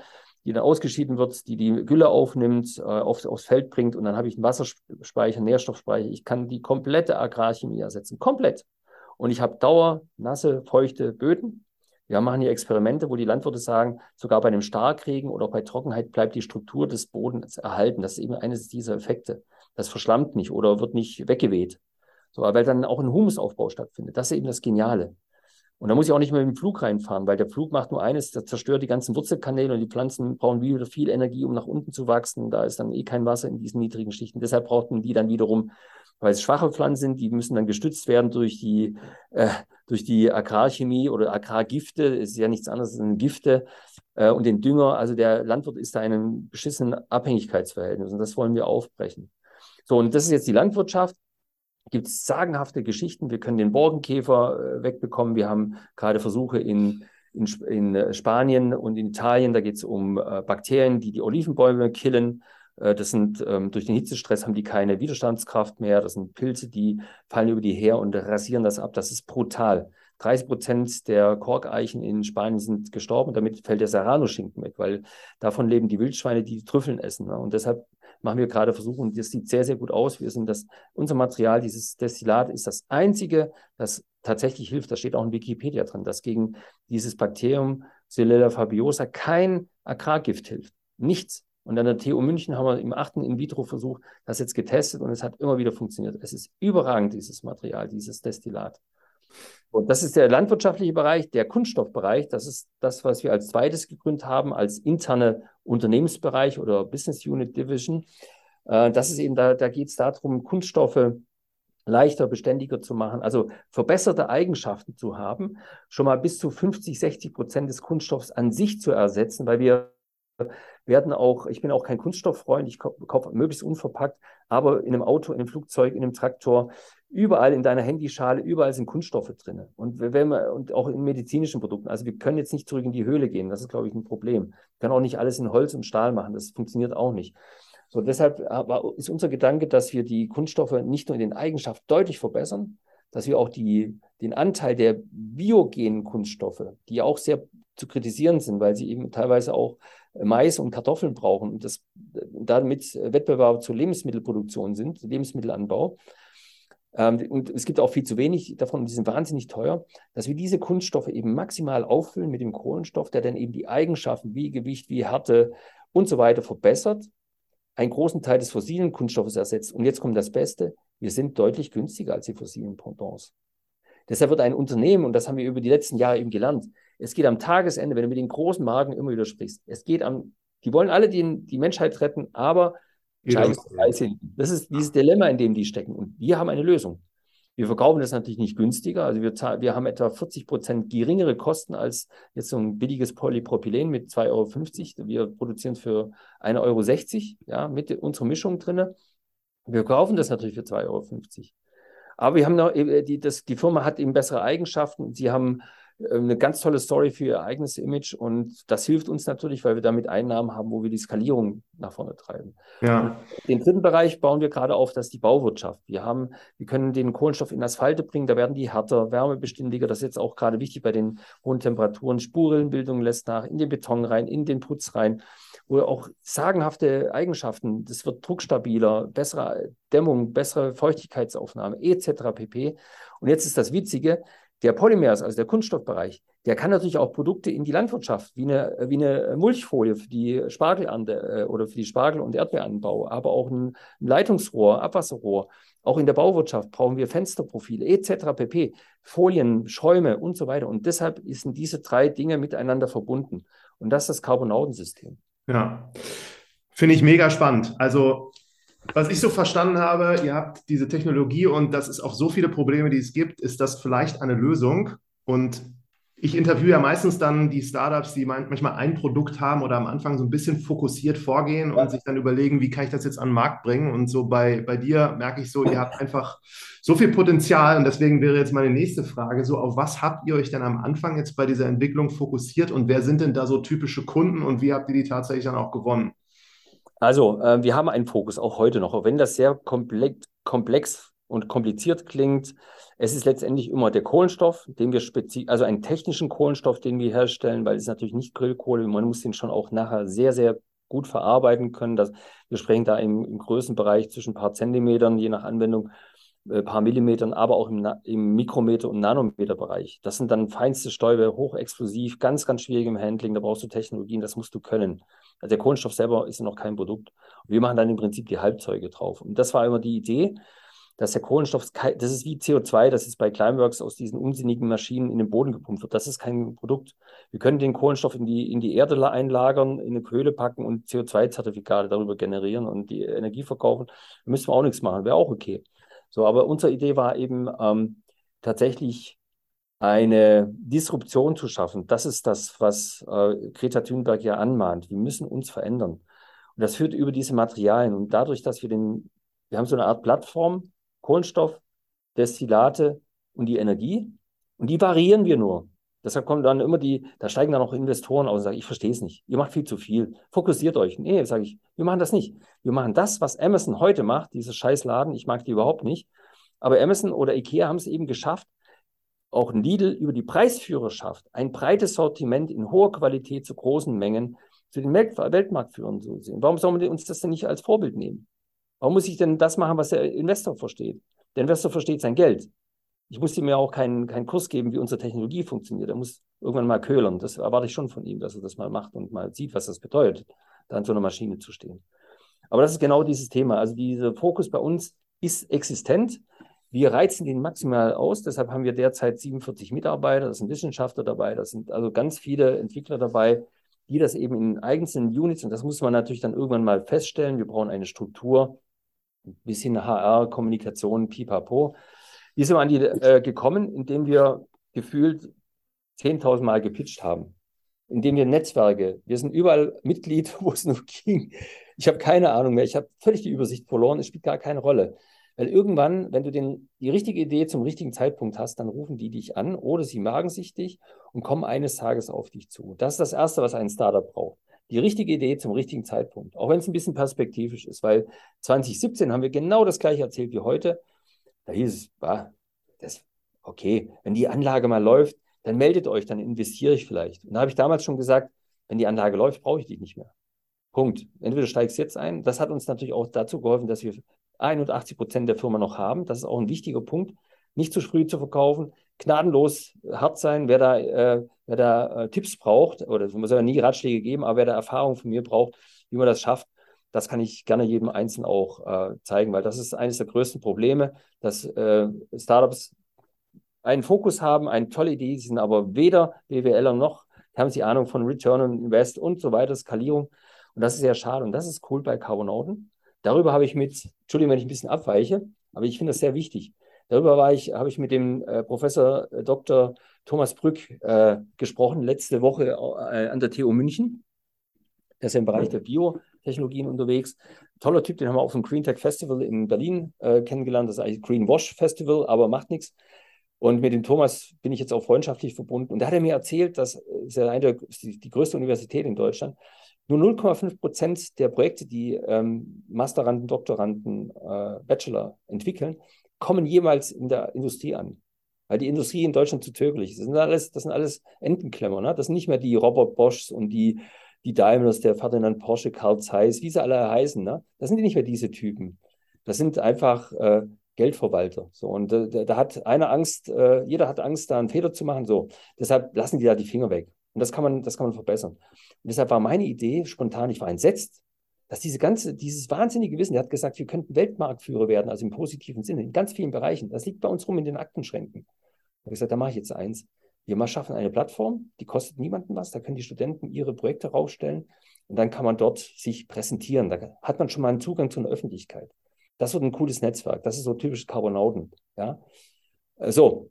die dann ausgeschieden wird, die die Gülle aufnimmt, äh, aufs, aufs Feld bringt. Und dann habe ich einen Wasserspeicher, Nährstoffspeicher. Ich kann die komplette Agrarchemie ersetzen. Komplett. Und ich habe Dauer, nasse, feuchte Böden wir machen hier Experimente, wo die Landwirte sagen, sogar bei einem Starkregen oder bei Trockenheit bleibt die Struktur des Bodens erhalten. Das ist eben eines dieser Effekte. Das verschlammt nicht oder wird nicht weggeweht. So, weil dann auch ein Humusaufbau stattfindet. Das ist eben das Geniale. Und da muss ich auch nicht mehr mit dem Flug reinfahren, weil der Flug macht nur eines, der zerstört die ganzen Wurzelkanäle und die Pflanzen brauchen wieder viel Energie, um nach unten zu wachsen. Da ist dann eh kein Wasser in diesen niedrigen Schichten. Deshalb brauchten die dann wiederum weil es schwache Pflanzen sind, die müssen dann gestützt werden durch die, äh, durch die Agrarchemie oder Agrargifte, es ist ja nichts anderes als Gifte äh, und den Dünger. Also der Landwirt ist da in einem beschissenen Abhängigkeitsverhältnis und das wollen wir aufbrechen. So, und das ist jetzt die Landwirtschaft. Gibt es sagenhafte Geschichten. Wir können den Borkenkäfer äh, wegbekommen. Wir haben gerade Versuche in, in, in äh, Spanien und in Italien. Da geht es um äh, Bakterien, die die Olivenbäume killen. Das sind ähm, durch den Hitzestress haben die keine Widerstandskraft mehr. Das sind Pilze, die fallen über die her und rasieren das ab. Das ist brutal. 30 Prozent der Korkeichen in Spanien sind gestorben. Damit fällt der Serrano-Schinken weg, weil davon leben die Wildschweine, die, die Trüffeln essen. Ne? Und deshalb machen wir gerade Versuche und das sieht sehr, sehr gut aus. Wir sind das, unser Material, dieses Destillat ist das einzige, das tatsächlich hilft, da steht auch in Wikipedia drin, dass gegen dieses Bakterium Xylella fabiosa kein Agrargift hilft. Nichts. Und an der TU München haben wir im achten In-vitro-Versuch das jetzt getestet und es hat immer wieder funktioniert. Es ist überragend, dieses Material, dieses Destillat. Und das ist der landwirtschaftliche Bereich, der Kunststoffbereich. Das ist das, was wir als zweites gegründet haben, als interne Unternehmensbereich oder Business Unit Division. Äh, das ist eben, da, da geht es darum, Kunststoffe leichter, beständiger zu machen, also verbesserte Eigenschaften zu haben, schon mal bis zu 50, 60 Prozent des Kunststoffs an sich zu ersetzen, weil wir werden auch, ich bin auch kein Kunststofffreund, ich kaufe möglichst unverpackt, aber in einem Auto, in einem Flugzeug, in einem Traktor, überall in deiner Handyschale, überall sind Kunststoffe drin. Und wenn wir, und auch in medizinischen Produkten. Also wir können jetzt nicht zurück in die Höhle gehen. Das ist, glaube ich, ein Problem. Wir können auch nicht alles in Holz und Stahl machen. Das funktioniert auch nicht. So, deshalb ist unser Gedanke, dass wir die Kunststoffe nicht nur in den Eigenschaften deutlich verbessern, dass wir auch die, den Anteil der biogenen Kunststoffe, die auch sehr zu kritisieren sind, weil sie eben teilweise auch Mais und Kartoffeln brauchen und das damit Wettbewerber zur Lebensmittelproduktion sind, Lebensmittelanbau. Ähm, und es gibt auch viel zu wenig davon und die sind wahnsinnig teuer, dass wir diese Kunststoffe eben maximal auffüllen mit dem Kohlenstoff, der dann eben die Eigenschaften wie Gewicht, wie Härte und so weiter verbessert, einen großen Teil des fossilen Kunststoffes ersetzt. Und jetzt kommt das Beste, wir sind deutlich günstiger als die fossilen Pendants. Deshalb wird ein Unternehmen, und das haben wir über die letzten Jahre eben gelernt, es geht am Tagesende, wenn du mit den großen Marken immer wieder sprichst, es geht am, die wollen alle die, die Menschheit retten, aber das ist dieses Dilemma, in dem die stecken. Und wir haben eine Lösung. Wir verkaufen das natürlich nicht günstiger. Also wir, wir haben etwa 40 Prozent geringere Kosten als jetzt so ein billiges Polypropylen mit 2,50 Euro. Wir produzieren für 1,60 Euro ja, mit unserer Mischung drin. Wir kaufen das natürlich für 2,50 Euro. Aber wir haben noch, äh, die, das, die Firma hat eben bessere Eigenschaften. Sie haben eine ganz tolle Story für ihr eigenes Image und das hilft uns natürlich, weil wir damit Einnahmen haben, wo wir die Skalierung nach vorne treiben. Ja. Den dritten Bereich bauen wir gerade auf, das ist die Bauwirtschaft. Wir haben, wir können den Kohlenstoff in Asphalte bringen, da werden die härter, wärmebeständiger. Das ist jetzt auch gerade wichtig bei den hohen Temperaturen. Spurrillenbildung lässt nach in den Beton rein, in den Putz rein, wo auch sagenhafte Eigenschaften, das wird druckstabiler, bessere Dämmung, bessere Feuchtigkeitsaufnahme etc. pp. Und jetzt ist das Witzige, der Polymers, also der Kunststoffbereich, der kann natürlich auch Produkte in die Landwirtschaft, wie eine, wie eine Mulchfolie für die Spargelernte äh, oder für die Spargel- und Erdbeeranbau, aber auch ein Leitungsrohr, Abwasserrohr. Auch in der Bauwirtschaft brauchen wir Fensterprofile etc. pp. Folien, Schäume und so weiter. Und deshalb sind diese drei Dinge miteinander verbunden. Und das ist das Carbonautensystem. Ja, finde ich mega spannend. Also was ich so verstanden habe, ihr habt diese Technologie und dass es auch so viele Probleme, die es gibt, ist das vielleicht eine Lösung. Und ich interviewe ja meistens dann die Startups, die manchmal ein Produkt haben oder am Anfang so ein bisschen fokussiert vorgehen und sich dann überlegen, wie kann ich das jetzt an den Markt bringen. Und so bei, bei dir merke ich so, ihr habt einfach so viel Potenzial. Und deswegen wäre jetzt meine nächste Frage so, auf was habt ihr euch denn am Anfang jetzt bei dieser Entwicklung fokussiert und wer sind denn da so typische Kunden und wie habt ihr die tatsächlich dann auch gewonnen? Also, äh, wir haben einen Fokus, auch heute noch, auch wenn das sehr komplex, komplex und kompliziert klingt. Es ist letztendlich immer der Kohlenstoff, den wir spezifisch, also einen technischen Kohlenstoff, den wir herstellen, weil es natürlich nicht Grillkohle, man muss den schon auch nachher sehr, sehr gut verarbeiten können. Das, wir sprechen da im, im Größenbereich zwischen ein paar Zentimetern, je nach Anwendung, ein äh, paar Millimetern, aber auch im, im Mikrometer- und Nanometerbereich. Das sind dann feinste Stäube, hochexplosiv, ganz, ganz schwierig im Handling. Da brauchst du Technologien, das musst du können. Also der Kohlenstoff selber ist noch kein Produkt. Und wir machen dann im Prinzip die Halbzeuge drauf. Und das war immer die Idee, dass der Kohlenstoff, das ist wie CO2, das ist bei Climeworks aus diesen unsinnigen Maschinen in den Boden gepumpt wird. Das ist kein Produkt. Wir können den Kohlenstoff in die, in die Erde einlagern, in eine Höhle packen und CO2-Zertifikate darüber generieren und die Energie verkaufen. Da müssen wir auch nichts machen, wäre auch okay. So, aber unsere Idee war eben ähm, tatsächlich eine Disruption zu schaffen. Das ist das, was äh, Greta Thunberg ja anmahnt. Wir müssen uns verändern. Und das führt über diese Materialien. Und dadurch, dass wir den, wir haben so eine Art Plattform, Kohlenstoff, Destillate und die Energie. Und die variieren wir nur. Deshalb kommen dann immer die, da steigen dann auch Investoren aus und sagen, ich verstehe es nicht. Ihr macht viel zu viel. Fokussiert euch. Nee, sage ich, wir machen das nicht. Wir machen das, was Amazon heute macht, dieses Scheißladen. Ich mag die überhaupt nicht. Aber Amazon oder Ikea haben es eben geschafft, auch Lidl über die Preisführerschaft ein breites Sortiment in hoher Qualität zu großen Mengen zu den Weltmarktführern zu sehen. Warum soll man uns das denn nicht als Vorbild nehmen? Warum muss ich denn das machen, was der Investor versteht? Der Investor versteht sein Geld. Ich musste mir auch keinen, keinen Kurs geben, wie unsere Technologie funktioniert. Er muss irgendwann mal köhlern. Das erwarte ich schon von ihm, dass er das mal macht und mal sieht, was das bedeutet, da an so einer Maschine zu stehen. Aber das ist genau dieses Thema. Also dieser Fokus bei uns ist existent. Wir reizen den maximal aus. Deshalb haben wir derzeit 47 Mitarbeiter. Das sind Wissenschaftler dabei. Das sind also ganz viele Entwickler dabei, die das eben in einzelnen Units, und das muss man natürlich dann irgendwann mal feststellen. Wir brauchen eine Struktur, bis hin HR, Kommunikation, pipapo. Wie sind wir an die äh, gekommen? Indem wir gefühlt 10.000 Mal gepitcht haben. Indem wir Netzwerke, wir sind überall Mitglied, wo es nur ging. Ich habe keine Ahnung mehr. Ich habe völlig die Übersicht verloren. Es spielt gar keine Rolle. Weil irgendwann, wenn du den, die richtige Idee zum richtigen Zeitpunkt hast, dann rufen die dich an oder sie magen sich dich und kommen eines Tages auf dich zu. Das ist das Erste, was ein Startup braucht. Die richtige Idee zum richtigen Zeitpunkt. Auch wenn es ein bisschen perspektivisch ist, weil 2017 haben wir genau das gleiche erzählt wie heute. Da hieß es, bah, das, okay, wenn die Anlage mal läuft, dann meldet euch, dann investiere ich vielleicht. Und da habe ich damals schon gesagt, wenn die Anlage läuft, brauche ich dich nicht mehr. Punkt. Entweder steigst jetzt ein. Das hat uns natürlich auch dazu geholfen, dass wir 81 Prozent der Firma noch haben. Das ist auch ein wichtiger Punkt. Nicht zu früh zu verkaufen, gnadenlos hart sein. Wer da, äh, wer da äh, Tipps braucht, oder man soll ja nie Ratschläge geben, aber wer da Erfahrung von mir braucht, wie man das schafft, das kann ich gerne jedem Einzelnen auch äh, zeigen, weil das ist eines der größten Probleme, dass äh, Startups einen Fokus haben, eine tolle Idee, sie sind aber weder BWLer noch haben sie Ahnung von Return on Invest und so weiter, Skalierung. Und das ist sehr schade. Und das ist cool bei Carbonauten. Darüber habe ich mit, Entschuldigung, wenn ich ein bisschen abweiche, aber ich finde das sehr wichtig. Darüber war ich, habe ich mit dem äh, Professor äh, Dr. Thomas Brück äh, gesprochen, letzte Woche äh, an der TU München. Der ist ja im Bereich der Biotechnologien unterwegs. Toller Typ, den haben wir auf dem Green Tech Festival in Berlin äh, kennengelernt. Das ist eigentlich Green Wash Festival, aber macht nichts. Und mit dem Thomas bin ich jetzt auch freundschaftlich verbunden. Und da hat er mir erzählt, dass ist ja eine der, die größte Universität in Deutschland, nur 0,5 Prozent der Projekte, die ähm, Masteranden, Doktoranden, äh, Bachelor entwickeln, kommen jemals in der Industrie an. Weil die Industrie in Deutschland zu tödlich ist. Das sind alles, das sind alles Entenklemmer. Ne? Das sind nicht mehr die Robert Boschs und die, die Daimlers, der Ferdinand Porsche, Karl Zeiss, wie sie alle heißen. Ne? Das sind nicht mehr diese Typen. Das sind einfach äh, Geldverwalter. So, und äh, da hat einer Angst, äh, jeder hat Angst, da einen Fehler zu machen. So, deshalb lassen die da die Finger weg. Und das kann man, das kann man verbessern. Und deshalb war meine Idee spontan, ich war entsetzt, dass diese ganze, dieses wahnsinnige Wissen, der hat gesagt, wir könnten Weltmarktführer werden, also im positiven Sinne, in ganz vielen Bereichen. Das liegt bei uns rum in den Aktenschränken. Ich habe gesagt, da mache ich jetzt eins. Wir mal schaffen eine Plattform, die kostet niemanden was, da können die Studenten ihre Projekte rausstellen und dann kann man dort sich präsentieren. Da hat man schon mal einen Zugang zu einer Öffentlichkeit. Das wird ein cooles Netzwerk. Das ist so typisch Carbonauten. Ja? So,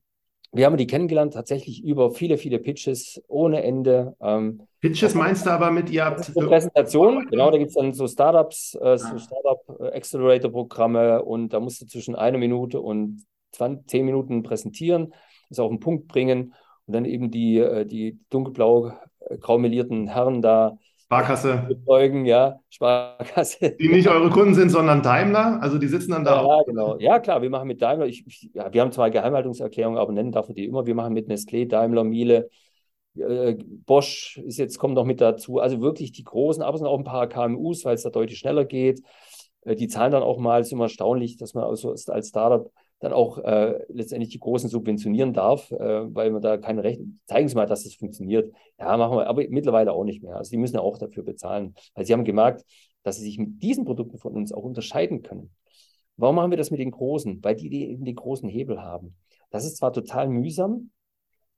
wir haben die kennengelernt, tatsächlich über viele, viele Pitches ohne Ende. Ähm, Pitches meinst du aber mit, ihr habt. Präsentation, genau, da gibt es dann so Startups, äh, so ah. Startup-Accelerator-Programme und da musst du zwischen einer Minute und 20, zehn Minuten präsentieren, das auf den Punkt bringen und dann eben die, äh, die dunkelblau äh, graumelierten Herren da Sparkasse. Bezeugen, ja, Sparkasse. Die nicht eure Kunden sind, sondern Daimler. Also die sitzen dann da ja, auch. Genau. Ja, klar, wir machen mit Daimler, ich, ich, ja, wir haben zwei Geheimhaltungserklärungen, aber nennen darf man die immer. Wir machen mit Nestlé, Daimler, Miele, äh, Bosch ist jetzt, kommt noch mit dazu. Also wirklich die großen, aber es sind auch ein paar KMUs, weil es da deutlich schneller geht. Äh, die zahlen dann auch mal, es ist immer erstaunlich, dass man also als Startup dann auch äh, letztendlich die Großen subventionieren darf, äh, weil man da keine Rechte, zeigen Sie mal, dass das funktioniert. Ja, machen wir, aber mittlerweile auch nicht mehr. Also die müssen ja auch dafür bezahlen, weil sie haben gemerkt, dass sie sich mit diesen Produkten von uns auch unterscheiden können. Warum machen wir das mit den Großen? Weil die, die eben den großen Hebel haben. Das ist zwar total mühsam,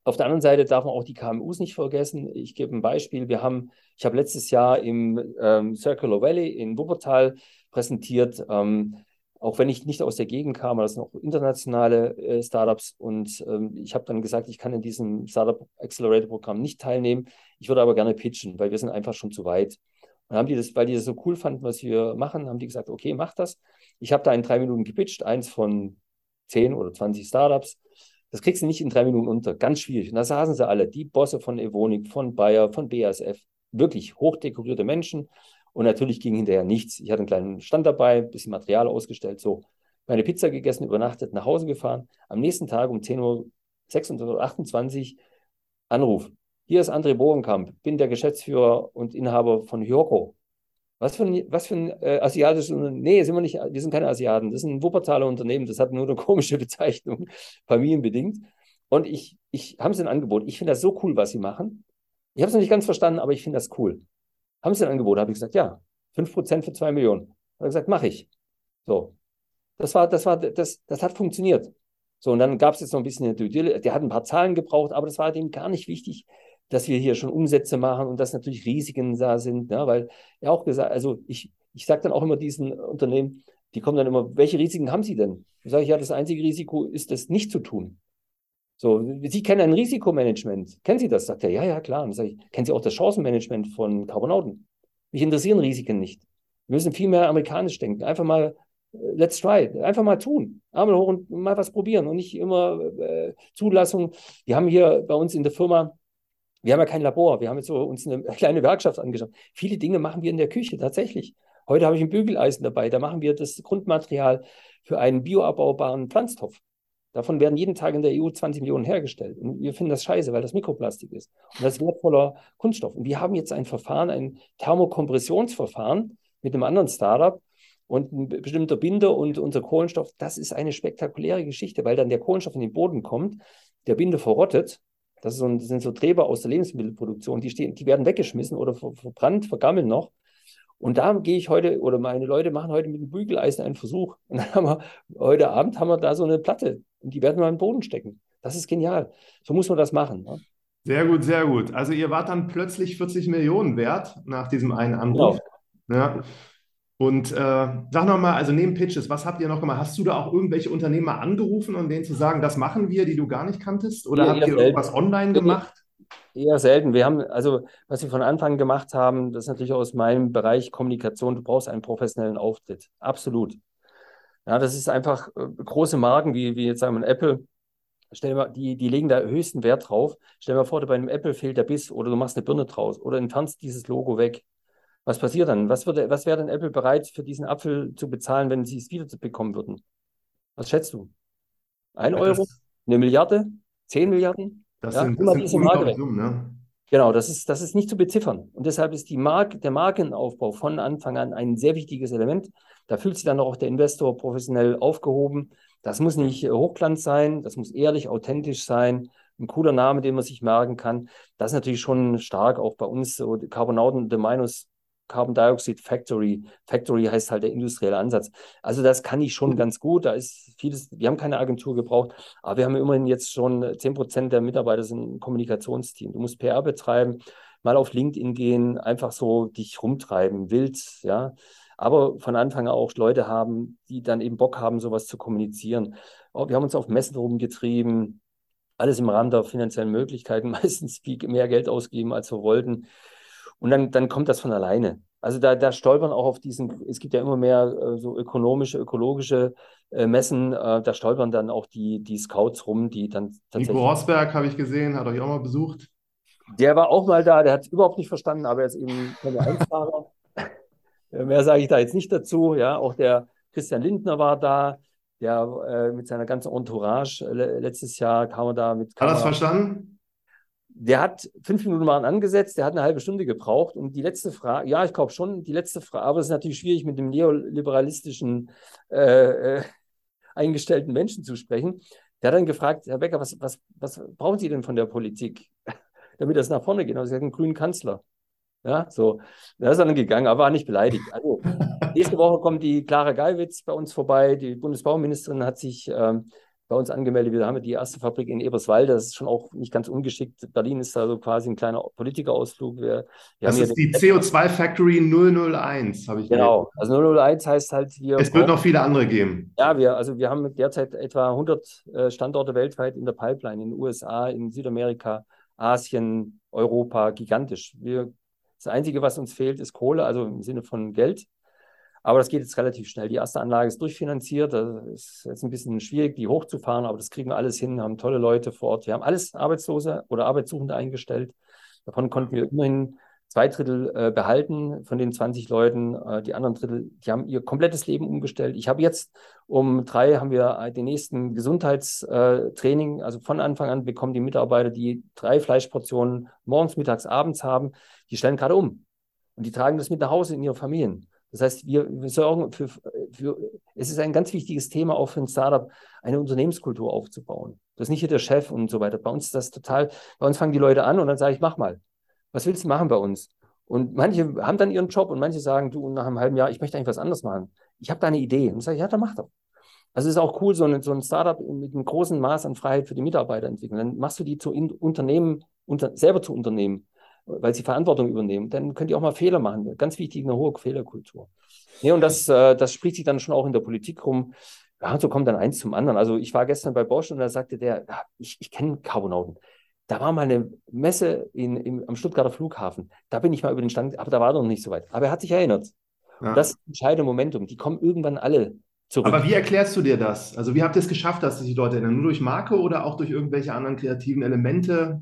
auf der anderen Seite darf man auch die KMUs nicht vergessen. Ich gebe ein Beispiel. Wir haben, ich habe letztes Jahr im ähm, Circular Valley in Wuppertal präsentiert. Ähm, auch wenn ich nicht aus der Gegend kam, das sind auch internationale äh, Startups und ähm, ich habe dann gesagt, ich kann in diesem Startup Accelerator Programm nicht teilnehmen. Ich würde aber gerne pitchen, weil wir sind einfach schon zu weit. Und dann haben die das, weil die das so cool fanden, was wir machen, haben die gesagt, okay, mach das. Ich habe da in drei Minuten gepitcht, eins von zehn oder 20 Startups. Das kriegst du nicht in drei Minuten unter, ganz schwierig. Und da saßen sie alle, die Bosse von Evonik, von Bayer, von BASF, wirklich hochdekorierte Menschen und natürlich ging hinterher nichts. Ich hatte einen kleinen Stand dabei, ein bisschen Material ausgestellt, so meine Pizza gegessen, übernachtet, nach Hause gefahren. Am nächsten Tag um 10.26 Uhr 28 Anruf. Hier ist André Bogenkamp, bin der Geschäftsführer und Inhaber von Hyoko. Was für ein, was für ein äh, asiatisches Unternehmen? Nee, sind wir nicht, wir sind keine Asiaten. Das ist ein Wuppertaler Unternehmen, das hat nur eine komische Bezeichnung, familienbedingt. Und ich, ich haben sie ein Angebot. Ich finde das so cool, was sie machen. Ich habe es noch nicht ganz verstanden, aber ich finde das cool. Haben sie ein Angebot? Habe ich gesagt, ja, 5% für 2 Millionen. Habe gesagt, mache ich. So. Das war, das war, das, das hat funktioniert. So, und dann gab es jetzt noch ein bisschen, der hat ein paar Zahlen gebraucht, aber das war dem gar nicht wichtig dass wir hier schon Umsätze machen und dass natürlich Risiken da sind, ne? weil er auch gesagt, also ich, ich sage dann auch immer diesen Unternehmen, die kommen dann immer, welche Risiken haben Sie denn? Da sage ich, ja, das einzige Risiko ist, das nicht zu tun. So, Sie kennen ein Risikomanagement. Kennen Sie das? Sagt er, ja, ja, klar. Und dann sage ich, kennen Sie auch das Chancenmanagement von Carbonauten? Mich interessieren Risiken nicht. Wir müssen viel mehr amerikanisch denken. Einfach mal, äh, let's try. Einfach mal tun. Ärmel hoch und mal was probieren und nicht immer äh, Zulassung. Wir haben hier bei uns in der Firma wir haben ja kein Labor, wir haben jetzt so uns eine kleine Werkschaft angeschaut. Viele Dinge machen wir in der Küche tatsächlich. Heute habe ich ein Bügeleisen dabei, da machen wir das Grundmaterial für einen bioabbaubaren Pflanztopf. Davon werden jeden Tag in der EU 20 Millionen hergestellt. Und wir finden das scheiße, weil das Mikroplastik ist. Und das ist wertvoller Kunststoff. Und wir haben jetzt ein Verfahren, ein Thermokompressionsverfahren mit einem anderen Startup und ein bestimmter Binder und unser Kohlenstoff. Das ist eine spektakuläre Geschichte, weil dann der Kohlenstoff in den Boden kommt, der Binder verrottet das, so ein, das, sind so Träber aus der Lebensmittelproduktion, die, stehen, die werden weggeschmissen oder ver, verbrannt, vergammeln noch. Und da gehe ich heute, oder meine Leute machen heute mit dem Bügeleisen einen Versuch. Und dann haben wir, heute Abend haben wir da so eine Platte und die werden wir den Boden stecken. Das ist genial. So muss man das machen. Ne? Sehr gut, sehr gut. Also ihr wart dann plötzlich 40 Millionen wert nach diesem einen Anruf. Genau. Ja. Und äh, sag nochmal, also neben Pitches, was habt ihr noch gemacht? Hast du da auch irgendwelche Unternehmer angerufen und denen zu sagen, das machen wir, die du gar nicht kanntest? Oder ja, habt ihr selten. irgendwas online gemacht? Eher selten. Wir haben, also was wir von Anfang gemacht haben, das ist natürlich aus meinem Bereich Kommunikation, du brauchst einen professionellen Auftritt. Absolut. Ja, das ist einfach äh, große Marken, wie, wie jetzt sagen wir Apple, stell mal, die, die legen da höchsten Wert drauf. Stell dir mal vor, bei einem Apple fehlt der Biss oder du machst eine Birne draus oder entfernst dieses Logo weg. Was passiert dann? Was, würde, was wäre denn Apple bereit, für diesen Apfel zu bezahlen, wenn sie es wieder bekommen würden? Was schätzt du? Ein ja, Euro? Eine Milliarde? Zehn Milliarden? Das ja, sind, das sind diese Marke Summen, ne? Genau, das ist, das ist nicht zu beziffern. Und deshalb ist die Mark, der Markenaufbau von Anfang an ein sehr wichtiges Element. Da fühlt sich dann auch der Investor professionell aufgehoben. Das muss nicht Hochglanz sein, das muss ehrlich, authentisch sein. Ein cooler Name, den man sich merken kann. Das ist natürlich schon stark auch bei uns. So Carbonauten de Minus Carbon Dioxide Factory. Factory heißt halt der industrielle Ansatz. Also das kann ich schon ganz gut. Da ist vieles, wir haben keine Agentur gebraucht, aber wir haben immerhin jetzt schon 10 Prozent der Mitarbeiter sind ein Kommunikationsteam. Du musst PR betreiben, mal auf LinkedIn gehen, einfach so dich rumtreiben, wild, ja. Aber von Anfang an auch Leute haben, die dann eben Bock haben, sowas zu kommunizieren. Oh, wir haben uns auf Messen rumgetrieben, alles im Rahmen der finanziellen Möglichkeiten, meistens viel mehr Geld ausgeben, als wir wollten. Und dann, dann kommt das von alleine. Also da, da stolpern auch auf diesen, es gibt ja immer mehr äh, so ökonomische, ökologische äh, Messen, äh, da stolpern dann auch die, die Scouts rum, die dann tatsächlich. Nico Rosberg habe ich gesehen, hat euch auch mal besucht. Der war auch mal da, der hat es überhaupt nicht verstanden, aber er ist eben Formel 1-Fahrer. Mehr sage ich da jetzt nicht dazu. Ja, auch der Christian Lindner war da, der äh, mit seiner ganzen Entourage äh, letztes Jahr kam er da mit. Kamera. Hat er es verstanden? Der hat fünf Minuten waren angesetzt, der hat eine halbe Stunde gebraucht. Und die letzte Frage, ja, ich glaube schon, die letzte Frage, aber es ist natürlich schwierig, mit dem neoliberalistischen äh, äh, eingestellten Menschen zu sprechen. Der hat dann gefragt, Herr Becker, was, was, was brauchen Sie denn von der Politik, damit das nach vorne geht? Und Sie hat einen grünen Kanzler. Ja, so. Da ist er dann gegangen, aber war nicht beleidigt. Also, nächste Woche kommt die Clara Geiwitz bei uns vorbei. Die Bundesbauministerin hat sich ähm, bei uns angemeldet. Wir haben die erste Fabrik in Eberswalde. Das ist schon auch nicht ganz ungeschickt. Berlin ist da so quasi ein kleiner Politikerausflug. Wir, wir das ist die CO2 Factory 001, habe ich Genau, gehört. also 001 heißt halt, wir. Es wird noch viele andere geben. Ja, wir, also wir haben derzeit etwa 100 äh, Standorte weltweit in der Pipeline, in den USA, in Südamerika, Asien, Europa, gigantisch. Wir, das Einzige, was uns fehlt, ist Kohle, also im Sinne von Geld. Aber das geht jetzt relativ schnell. Die erste Anlage ist durchfinanziert. Das ist jetzt ein bisschen schwierig, die hochzufahren, aber das kriegen wir alles hin. Haben tolle Leute vor Ort. Wir haben alles Arbeitslose oder Arbeitssuchende eingestellt. Davon konnten wir immerhin zwei Drittel äh, behalten von den 20 Leuten. Äh, die anderen Drittel, die haben ihr komplettes Leben umgestellt. Ich habe jetzt um drei haben wir äh, den nächsten Gesundheitstraining. Also von Anfang an bekommen die Mitarbeiter, die drei Fleischportionen morgens, mittags, abends haben, die stellen gerade um. Und die tragen das mit nach Hause in ihre Familien. Das heißt, wir, wir sorgen für, für, es ist ein ganz wichtiges Thema auch für ein Startup, eine Unternehmenskultur aufzubauen. Das ist nicht hier der Chef und so weiter. Bei uns ist das total, bei uns fangen die Leute an und dann sage ich, mach mal. Was willst du machen bei uns? Und manche haben dann ihren Job und manche sagen, du, nach einem halben Jahr, ich möchte eigentlich was anderes machen. Ich habe da eine Idee. Und sage ich, ja, dann mach doch. Also es ist auch cool, so ein, so ein Startup mit einem großen Maß an Freiheit für die Mitarbeiter entwickeln. Dann machst du die zu Unternehmen, unter, selber zu Unternehmen weil sie Verantwortung übernehmen, dann könnt ihr auch mal Fehler machen. Ganz wichtig, eine hohe Fehlerkultur. Nee, und das, äh, das spricht sich dann schon auch in der Politik rum. Ja, so kommt dann eins zum anderen. Also ich war gestern bei Bosch und da sagte der, ja, ich, ich kenne Carbonauten. Da war mal eine Messe in, in, am Stuttgarter Flughafen. Da bin ich mal über den Stand, aber da war noch nicht so weit. Aber er hat sich erinnert. Ja. Und das entscheidende Momentum. Die kommen irgendwann alle zurück. Aber wie erklärst du dir das? Also wie habt ihr es geschafft, dass sich die Leute erinnern? Nur durch Marke oder auch durch irgendwelche anderen kreativen Elemente?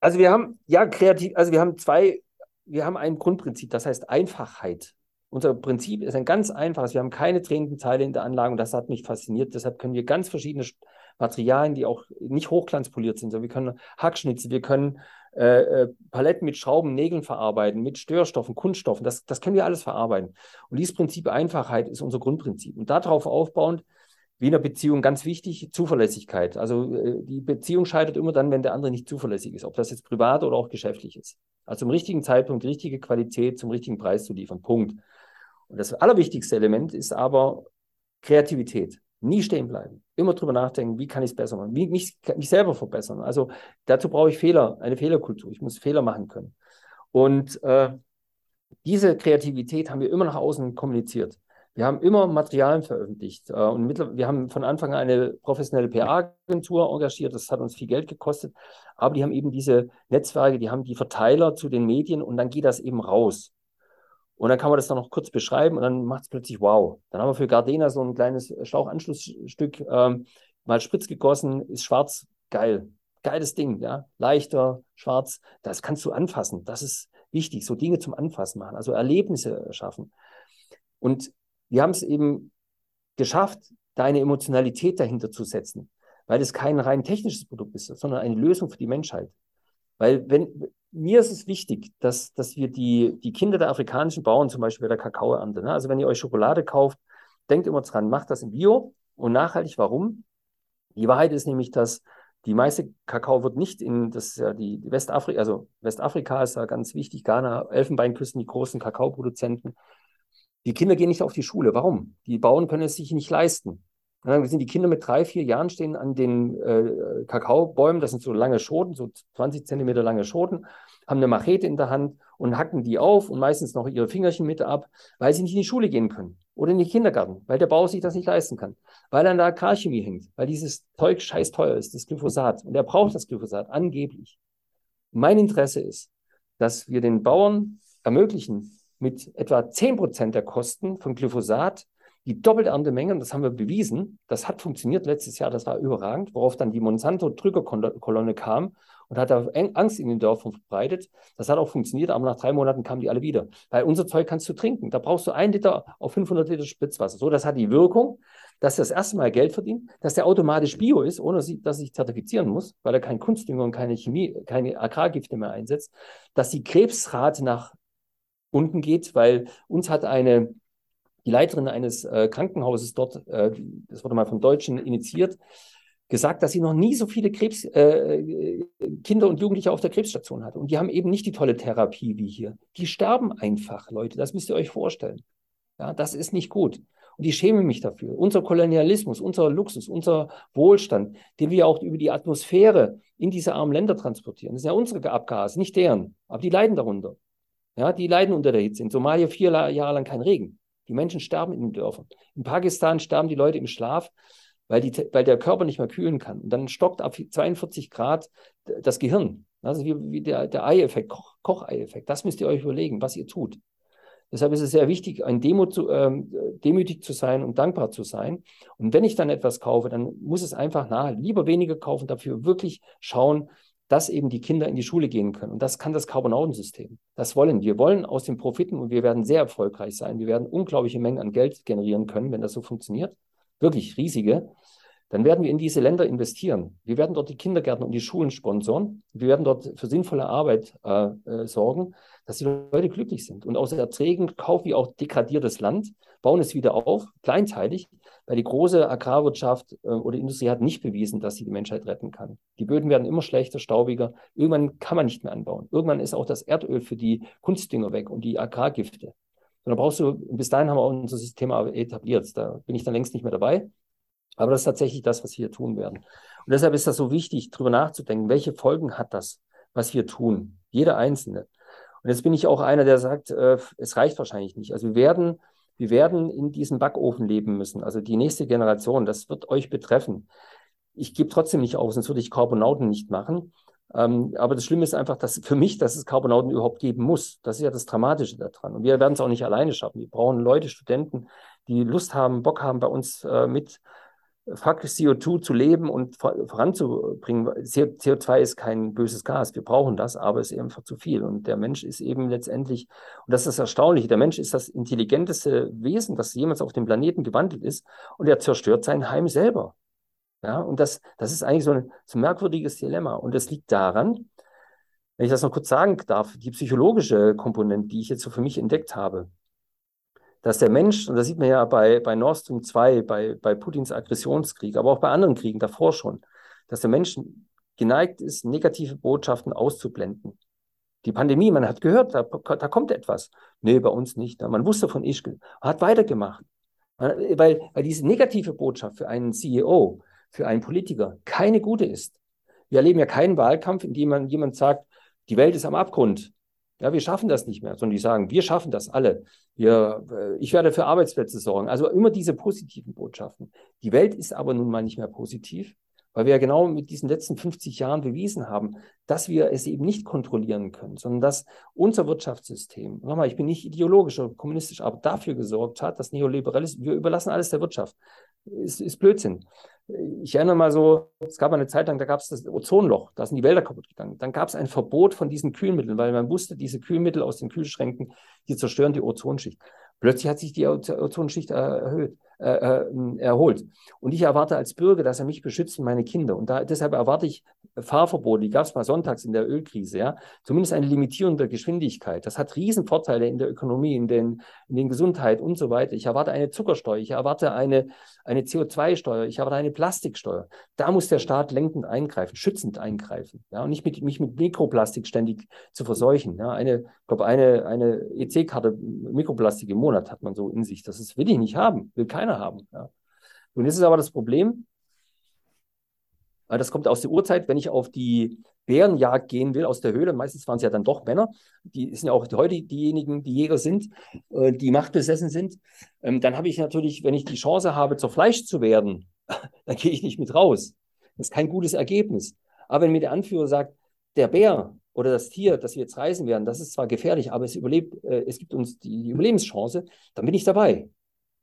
Also wir haben, ja, kreativ, also wir haben zwei, wir haben ein Grundprinzip, das heißt Einfachheit. Unser Prinzip ist ein ganz einfaches. Wir haben keine tränenden Teile in der Anlage und das hat mich fasziniert. Deshalb können wir ganz verschiedene Materialien, die auch nicht hochglanzpoliert sind, sondern wir können Hackschnitze, wir können äh, äh, Paletten mit Schrauben, Nägeln verarbeiten, mit Störstoffen, Kunststoffen. Das, das können wir alles verarbeiten. Und dieses Prinzip Einfachheit ist unser Grundprinzip. Und darauf aufbauend wie in einer Beziehung ganz wichtig, Zuverlässigkeit. Also äh, die Beziehung scheitert immer dann, wenn der andere nicht zuverlässig ist, ob das jetzt privat oder auch geschäftlich ist. Also im richtigen Zeitpunkt die richtige Qualität zum richtigen Preis zu liefern. Punkt. Und das allerwichtigste Element ist aber Kreativität. Nie stehen bleiben. Immer drüber nachdenken, wie kann ich es besser machen, wie mich, mich selber verbessern. Also dazu brauche ich Fehler, eine Fehlerkultur. Ich muss Fehler machen können. Und äh, diese Kreativität haben wir immer nach außen kommuniziert. Wir haben immer Materialien veröffentlicht äh, und wir haben von Anfang an eine professionelle PR-Agentur engagiert. Das hat uns viel Geld gekostet, aber die haben eben diese Netzwerke, die haben die Verteiler zu den Medien und dann geht das eben raus. Und dann kann man das dann noch kurz beschreiben und dann macht es plötzlich wow. Dann haben wir für Gardena so ein kleines Schlauchanschlussstück ähm, mal spritz gegossen, ist schwarz, geil. Geiles Ding, ja. Leichter, schwarz, das kannst du anfassen. Das ist wichtig, so Dinge zum Anfassen machen, also Erlebnisse schaffen. Und wir haben es eben geschafft, da eine Emotionalität dahinter zu setzen, weil es kein rein technisches Produkt ist, sondern eine Lösung für die Menschheit. Weil wenn, mir ist es wichtig, dass, dass wir die, die Kinder der afrikanischen Bauern, zum Beispiel bei der Kakaoernte, ne? also wenn ihr euch Schokolade kauft, denkt immer dran, macht das im Bio und nachhaltig. Warum? Die Wahrheit ist nämlich, dass die meiste Kakao wird nicht in, das ja die Westafrika, also Westafrika ist da ganz wichtig, Ghana, Elfenbeinküsten, die großen Kakaoproduzenten, die Kinder gehen nicht auf die Schule. Warum? Die Bauern können es sich nicht leisten. dann sind die Kinder mit drei, vier Jahren stehen an den äh, Kakaobäumen, das sind so lange Schoten, so 20 Zentimeter lange Schoten, haben eine Machete in der Hand und hacken die auf und meistens noch ihre Fingerchen mit ab, weil sie nicht in die Schule gehen können oder in den Kindergarten, weil der Bauer sich das nicht leisten kann, weil er an der Agrarchemie hängt, weil dieses Zeug scheiß teuer ist, das Glyphosat. Und er braucht das Glyphosat, angeblich. Mein Interesse ist, dass wir den Bauern ermöglichen, mit etwa 10 Prozent der Kosten von Glyphosat die doppelte Erntemenge, und das haben wir bewiesen, das hat funktioniert letztes Jahr, das war überragend, worauf dann die Monsanto-Drückerkolonne kam und hat da Angst in den Dörfern verbreitet. Das hat auch funktioniert, aber nach drei Monaten kamen die alle wieder. Weil unser Zeug kannst du trinken. Da brauchst du ein Liter auf 500 Liter Spritzwasser. So, das hat die Wirkung, dass er das erste Mal Geld verdient, dass der automatisch Bio ist, ohne dass ich zertifizieren muss, weil er kein Kunstdünger und keine Chemie, keine Agrargifte mehr einsetzt, dass die Krebsrate nach unten geht, weil uns hat eine, die Leiterin eines äh, Krankenhauses dort, äh, das wurde mal von Deutschen initiiert, gesagt, dass sie noch nie so viele Krebs, äh, Kinder und Jugendliche auf der Krebsstation hatte. Und die haben eben nicht die tolle Therapie wie hier. Die sterben einfach, Leute. Das müsst ihr euch vorstellen. Ja, das ist nicht gut. Und ich schäme mich dafür. Unser Kolonialismus, unser Luxus, unser Wohlstand, den wir auch über die Atmosphäre in diese armen Länder transportieren, das sind ja unsere Abgase, nicht deren. Aber die leiden darunter. Ja, die leiden unter der Hitze. In Somalia vier Jahre lang kein Regen. Die Menschen sterben in den Dörfern. In Pakistan sterben die Leute im Schlaf, weil, die, weil der Körper nicht mehr kühlen kann. Und dann stockt ab 42 Grad das Gehirn. Also wie, wie der, der Ei-Effekt, Koch, Kochei-Effekt. Das müsst ihr euch überlegen, was ihr tut. Deshalb ist es sehr wichtig, ein Demo zu, ähm, demütig zu sein und dankbar zu sein. Und wenn ich dann etwas kaufe, dann muss es einfach nahe, lieber weniger kaufen, dafür wirklich schauen, dass eben die Kinder in die Schule gehen können. Und das kann das Carbonautensystem. Das wollen wir. wollen aus den Profiten und wir werden sehr erfolgreich sein. Wir werden unglaubliche Mengen an Geld generieren können, wenn das so funktioniert. Wirklich riesige. dann werden wir in diese Länder investieren. Wir werden dort die Kindergärten und die Schulen sponsoren. Wir werden dort für sinnvolle Arbeit äh, äh, sorgen, dass die Leute glücklich sind. Und aus Erträgen kaufen wir auch degradiertes Land, bauen es wieder auf, kleinteilig, weil die große Agrarwirtschaft äh, oder Industrie hat nicht bewiesen, dass sie die Menschheit retten kann. Die Böden werden immer schlechter, staubiger. Irgendwann kann man nicht mehr anbauen. Irgendwann ist auch das Erdöl für die Kunstdünger weg und die Agrargifte. Und dann brauchst du, bis dahin haben wir unser System etabliert. Da bin ich dann längst nicht mehr dabei. Aber das ist tatsächlich das, was wir tun werden. Und deshalb ist das so wichtig, darüber nachzudenken, welche Folgen hat das, was wir tun? Jeder Einzelne. Und jetzt bin ich auch einer, der sagt, äh, es reicht wahrscheinlich nicht. Also wir werden, wir werden in diesem Backofen leben müssen. Also die nächste Generation, das wird euch betreffen. Ich gebe trotzdem nicht auf, sonst würde ich Carbonauten nicht machen. Ähm, aber das Schlimme ist einfach, dass für mich, dass es Carbonauten überhaupt geben muss. Das ist ja das Dramatische daran. Und wir werden es auch nicht alleine schaffen. Wir brauchen Leute, Studenten, die Lust haben, Bock haben, bei uns äh, mit faktisch CO2 zu leben und voranzubringen. CO2 ist kein böses Gas, wir brauchen das, aber es ist einfach zu viel. Und der Mensch ist eben letztendlich, und das ist das Erstaunliche, der Mensch ist das intelligenteste Wesen, das jemals auf dem Planeten gewandelt ist und er zerstört sein Heim selber. Ja, und das, das ist eigentlich so ein, so ein merkwürdiges Dilemma. Und das liegt daran, wenn ich das noch kurz sagen darf, die psychologische Komponente, die ich jetzt so für mich entdeckt habe dass der Mensch, und das sieht man ja bei, bei Nord Stream 2, bei, bei Putins Aggressionskrieg, aber auch bei anderen Kriegen davor schon, dass der Mensch geneigt ist, negative Botschaften auszublenden. Die Pandemie, man hat gehört, da, da kommt etwas. Nee, bei uns nicht. Man wusste von Ischgl, man hat weitergemacht. Weil, weil diese negative Botschaft für einen CEO, für einen Politiker keine gute ist. Wir erleben ja keinen Wahlkampf, in dem man jemand sagt, die Welt ist am Abgrund. Ja, wir schaffen das nicht mehr, sondern die sagen, wir schaffen das alle. Wir, äh, ich werde für Arbeitsplätze sorgen. Also immer diese positiven Botschaften. Die Welt ist aber nun mal nicht mehr positiv, weil wir ja genau mit diesen letzten 50 Jahren bewiesen haben, dass wir es eben nicht kontrollieren können, sondern dass unser Wirtschaftssystem, nochmal, ich bin nicht ideologisch oder kommunistisch, aber dafür gesorgt hat, dass Neoliberalismus, wir überlassen alles der Wirtschaft. Ist, ist Blödsinn ich erinnere mal so, es gab eine Zeit lang, da gab es das Ozonloch, da sind die Wälder kaputt gegangen. Dann gab es ein Verbot von diesen Kühlmitteln, weil man wusste, diese Kühlmittel aus den Kühlschränken, die zerstören die Ozonschicht. Plötzlich hat sich die Ozonschicht erhöht. Äh, äh, erholt. Und ich erwarte als Bürger, dass er mich beschützt und meine Kinder. Und da, deshalb erwarte ich Fahrverbote, die gab es mal sonntags in der Ölkrise, ja, zumindest eine Limitierung der Geschwindigkeit. Das hat Riesenvorteile in der Ökonomie, in den, in den Gesundheit und so weiter. Ich erwarte eine Zuckersteuer, ich erwarte eine, eine CO2-Steuer, ich erwarte eine Plastiksteuer. Da muss der Staat lenkend eingreifen, schützend eingreifen, ja, und nicht mit, mich mit Mikroplastik ständig zu verseuchen. Ja. Eine, ich glaube, eine, eine EC-Karte Mikroplastik im Monat hat man so in sich. Das ist, will ich nicht haben, will keiner keiner haben. Ja. Jetzt ist aber das Problem, das kommt aus der Urzeit, wenn ich auf die Bärenjagd gehen will aus der Höhle, meistens waren es ja dann doch Männer, die sind ja auch heute diejenigen, die Jäger sind, äh, die machtbesessen sind, ähm, dann habe ich natürlich, wenn ich die Chance habe, zur Fleisch zu werden, dann gehe ich nicht mit raus. Das ist kein gutes Ergebnis. Aber wenn mir der Anführer sagt, der Bär oder das Tier, das wir jetzt reisen werden, das ist zwar gefährlich, aber es überlebt, äh, es gibt uns die Überlebenschance, dann bin ich dabei.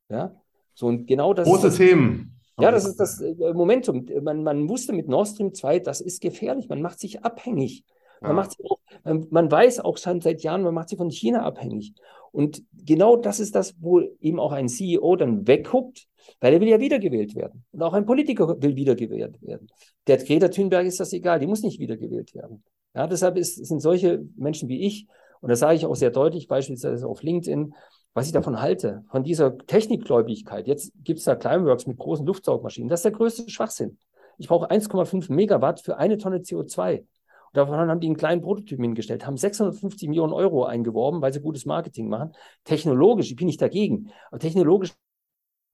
Ja? So, und genau das Große ist, Themen. Ja, das ist das äh, Momentum. Man, man wusste mit Nord Stream 2, das ist gefährlich. Man macht sich abhängig. Man, ja. macht sich auch, man, man, weiß auch schon seit Jahren, man macht sich von China abhängig. Und genau das ist das, wo eben auch ein CEO dann wegguckt, weil er will ja wiedergewählt werden. Und auch ein Politiker will wiedergewählt werden. Der Greta Thunberg ist das egal, die muss nicht wiedergewählt werden. Ja, deshalb ist, sind solche Menschen wie ich, und das sage ich auch sehr deutlich, beispielsweise auf LinkedIn, was ich davon halte, von dieser Technikgläubigkeit. Jetzt gibt es da Climeworks mit großen Luftsaugmaschinen. Das ist der größte Schwachsinn. Ich brauche 1,5 Megawatt für eine Tonne CO2. Und davon haben die einen kleinen Prototypen hingestellt, haben 650 Millionen Euro eingeworben, weil sie gutes Marketing machen. Technologisch, ich bin nicht dagegen, aber technologisch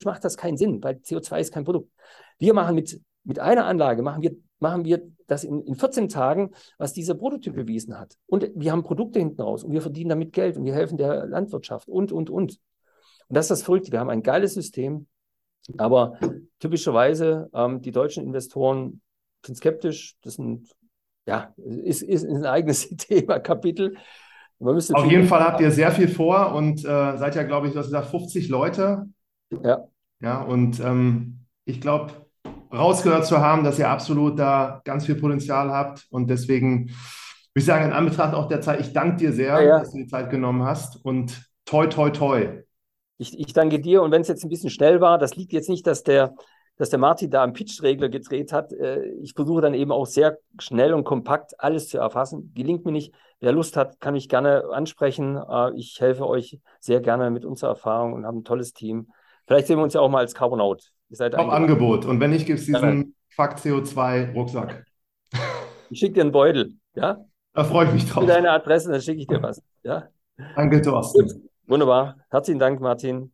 macht das keinen Sinn, weil CO2 ist kein Produkt. Wir machen mit, mit einer Anlage, machen wir machen wir das in, in 14 Tagen, was dieser Prototyp bewiesen hat. Und wir haben Produkte hinten raus und wir verdienen damit Geld und wir helfen der Landwirtschaft und, und, und. Und das ist das Verrückte. Wir haben ein geiles System, aber typischerweise ähm, die deutschen Investoren sind skeptisch. Das sind, ja, ist, ist ein eigenes Thema, Kapitel. Auf jeden Fall habt ihr sehr viel vor und äh, seid ja, glaube ich, du hast gesagt, 50 Leute. Ja. Ja, und ähm, ich glaube, rausgehört zu haben, dass ihr absolut da ganz viel Potenzial habt. Und deswegen würde ich sagen, in Anbetracht auch der Zeit, ich danke dir sehr, ja, ja. dass du die Zeit genommen hast und toi, toi, toi. Ich, ich danke dir. Und wenn es jetzt ein bisschen schnell war, das liegt jetzt nicht, dass der, dass der Martin da am Pitch-Regler gedreht hat. Äh, ich versuche dann eben auch sehr schnell und kompakt alles zu erfassen. Gelingt mir nicht. Wer Lust hat, kann mich gerne ansprechen. Äh, ich helfe euch sehr gerne mit unserer Erfahrung und habe ein tolles Team. Vielleicht sehen wir uns ja auch mal als Carbonaut. Ihr seid Top Angebot. Und wenn nicht, gibt es diesen Fakt CO2-Rucksack. Ich schicke dir einen Beutel, ja? Da freue ich mich drauf. Deine Adresse, dann schicke ich dir was. Ja? Danke, Thorsten. Wunderbar. Herzlichen Dank, Martin.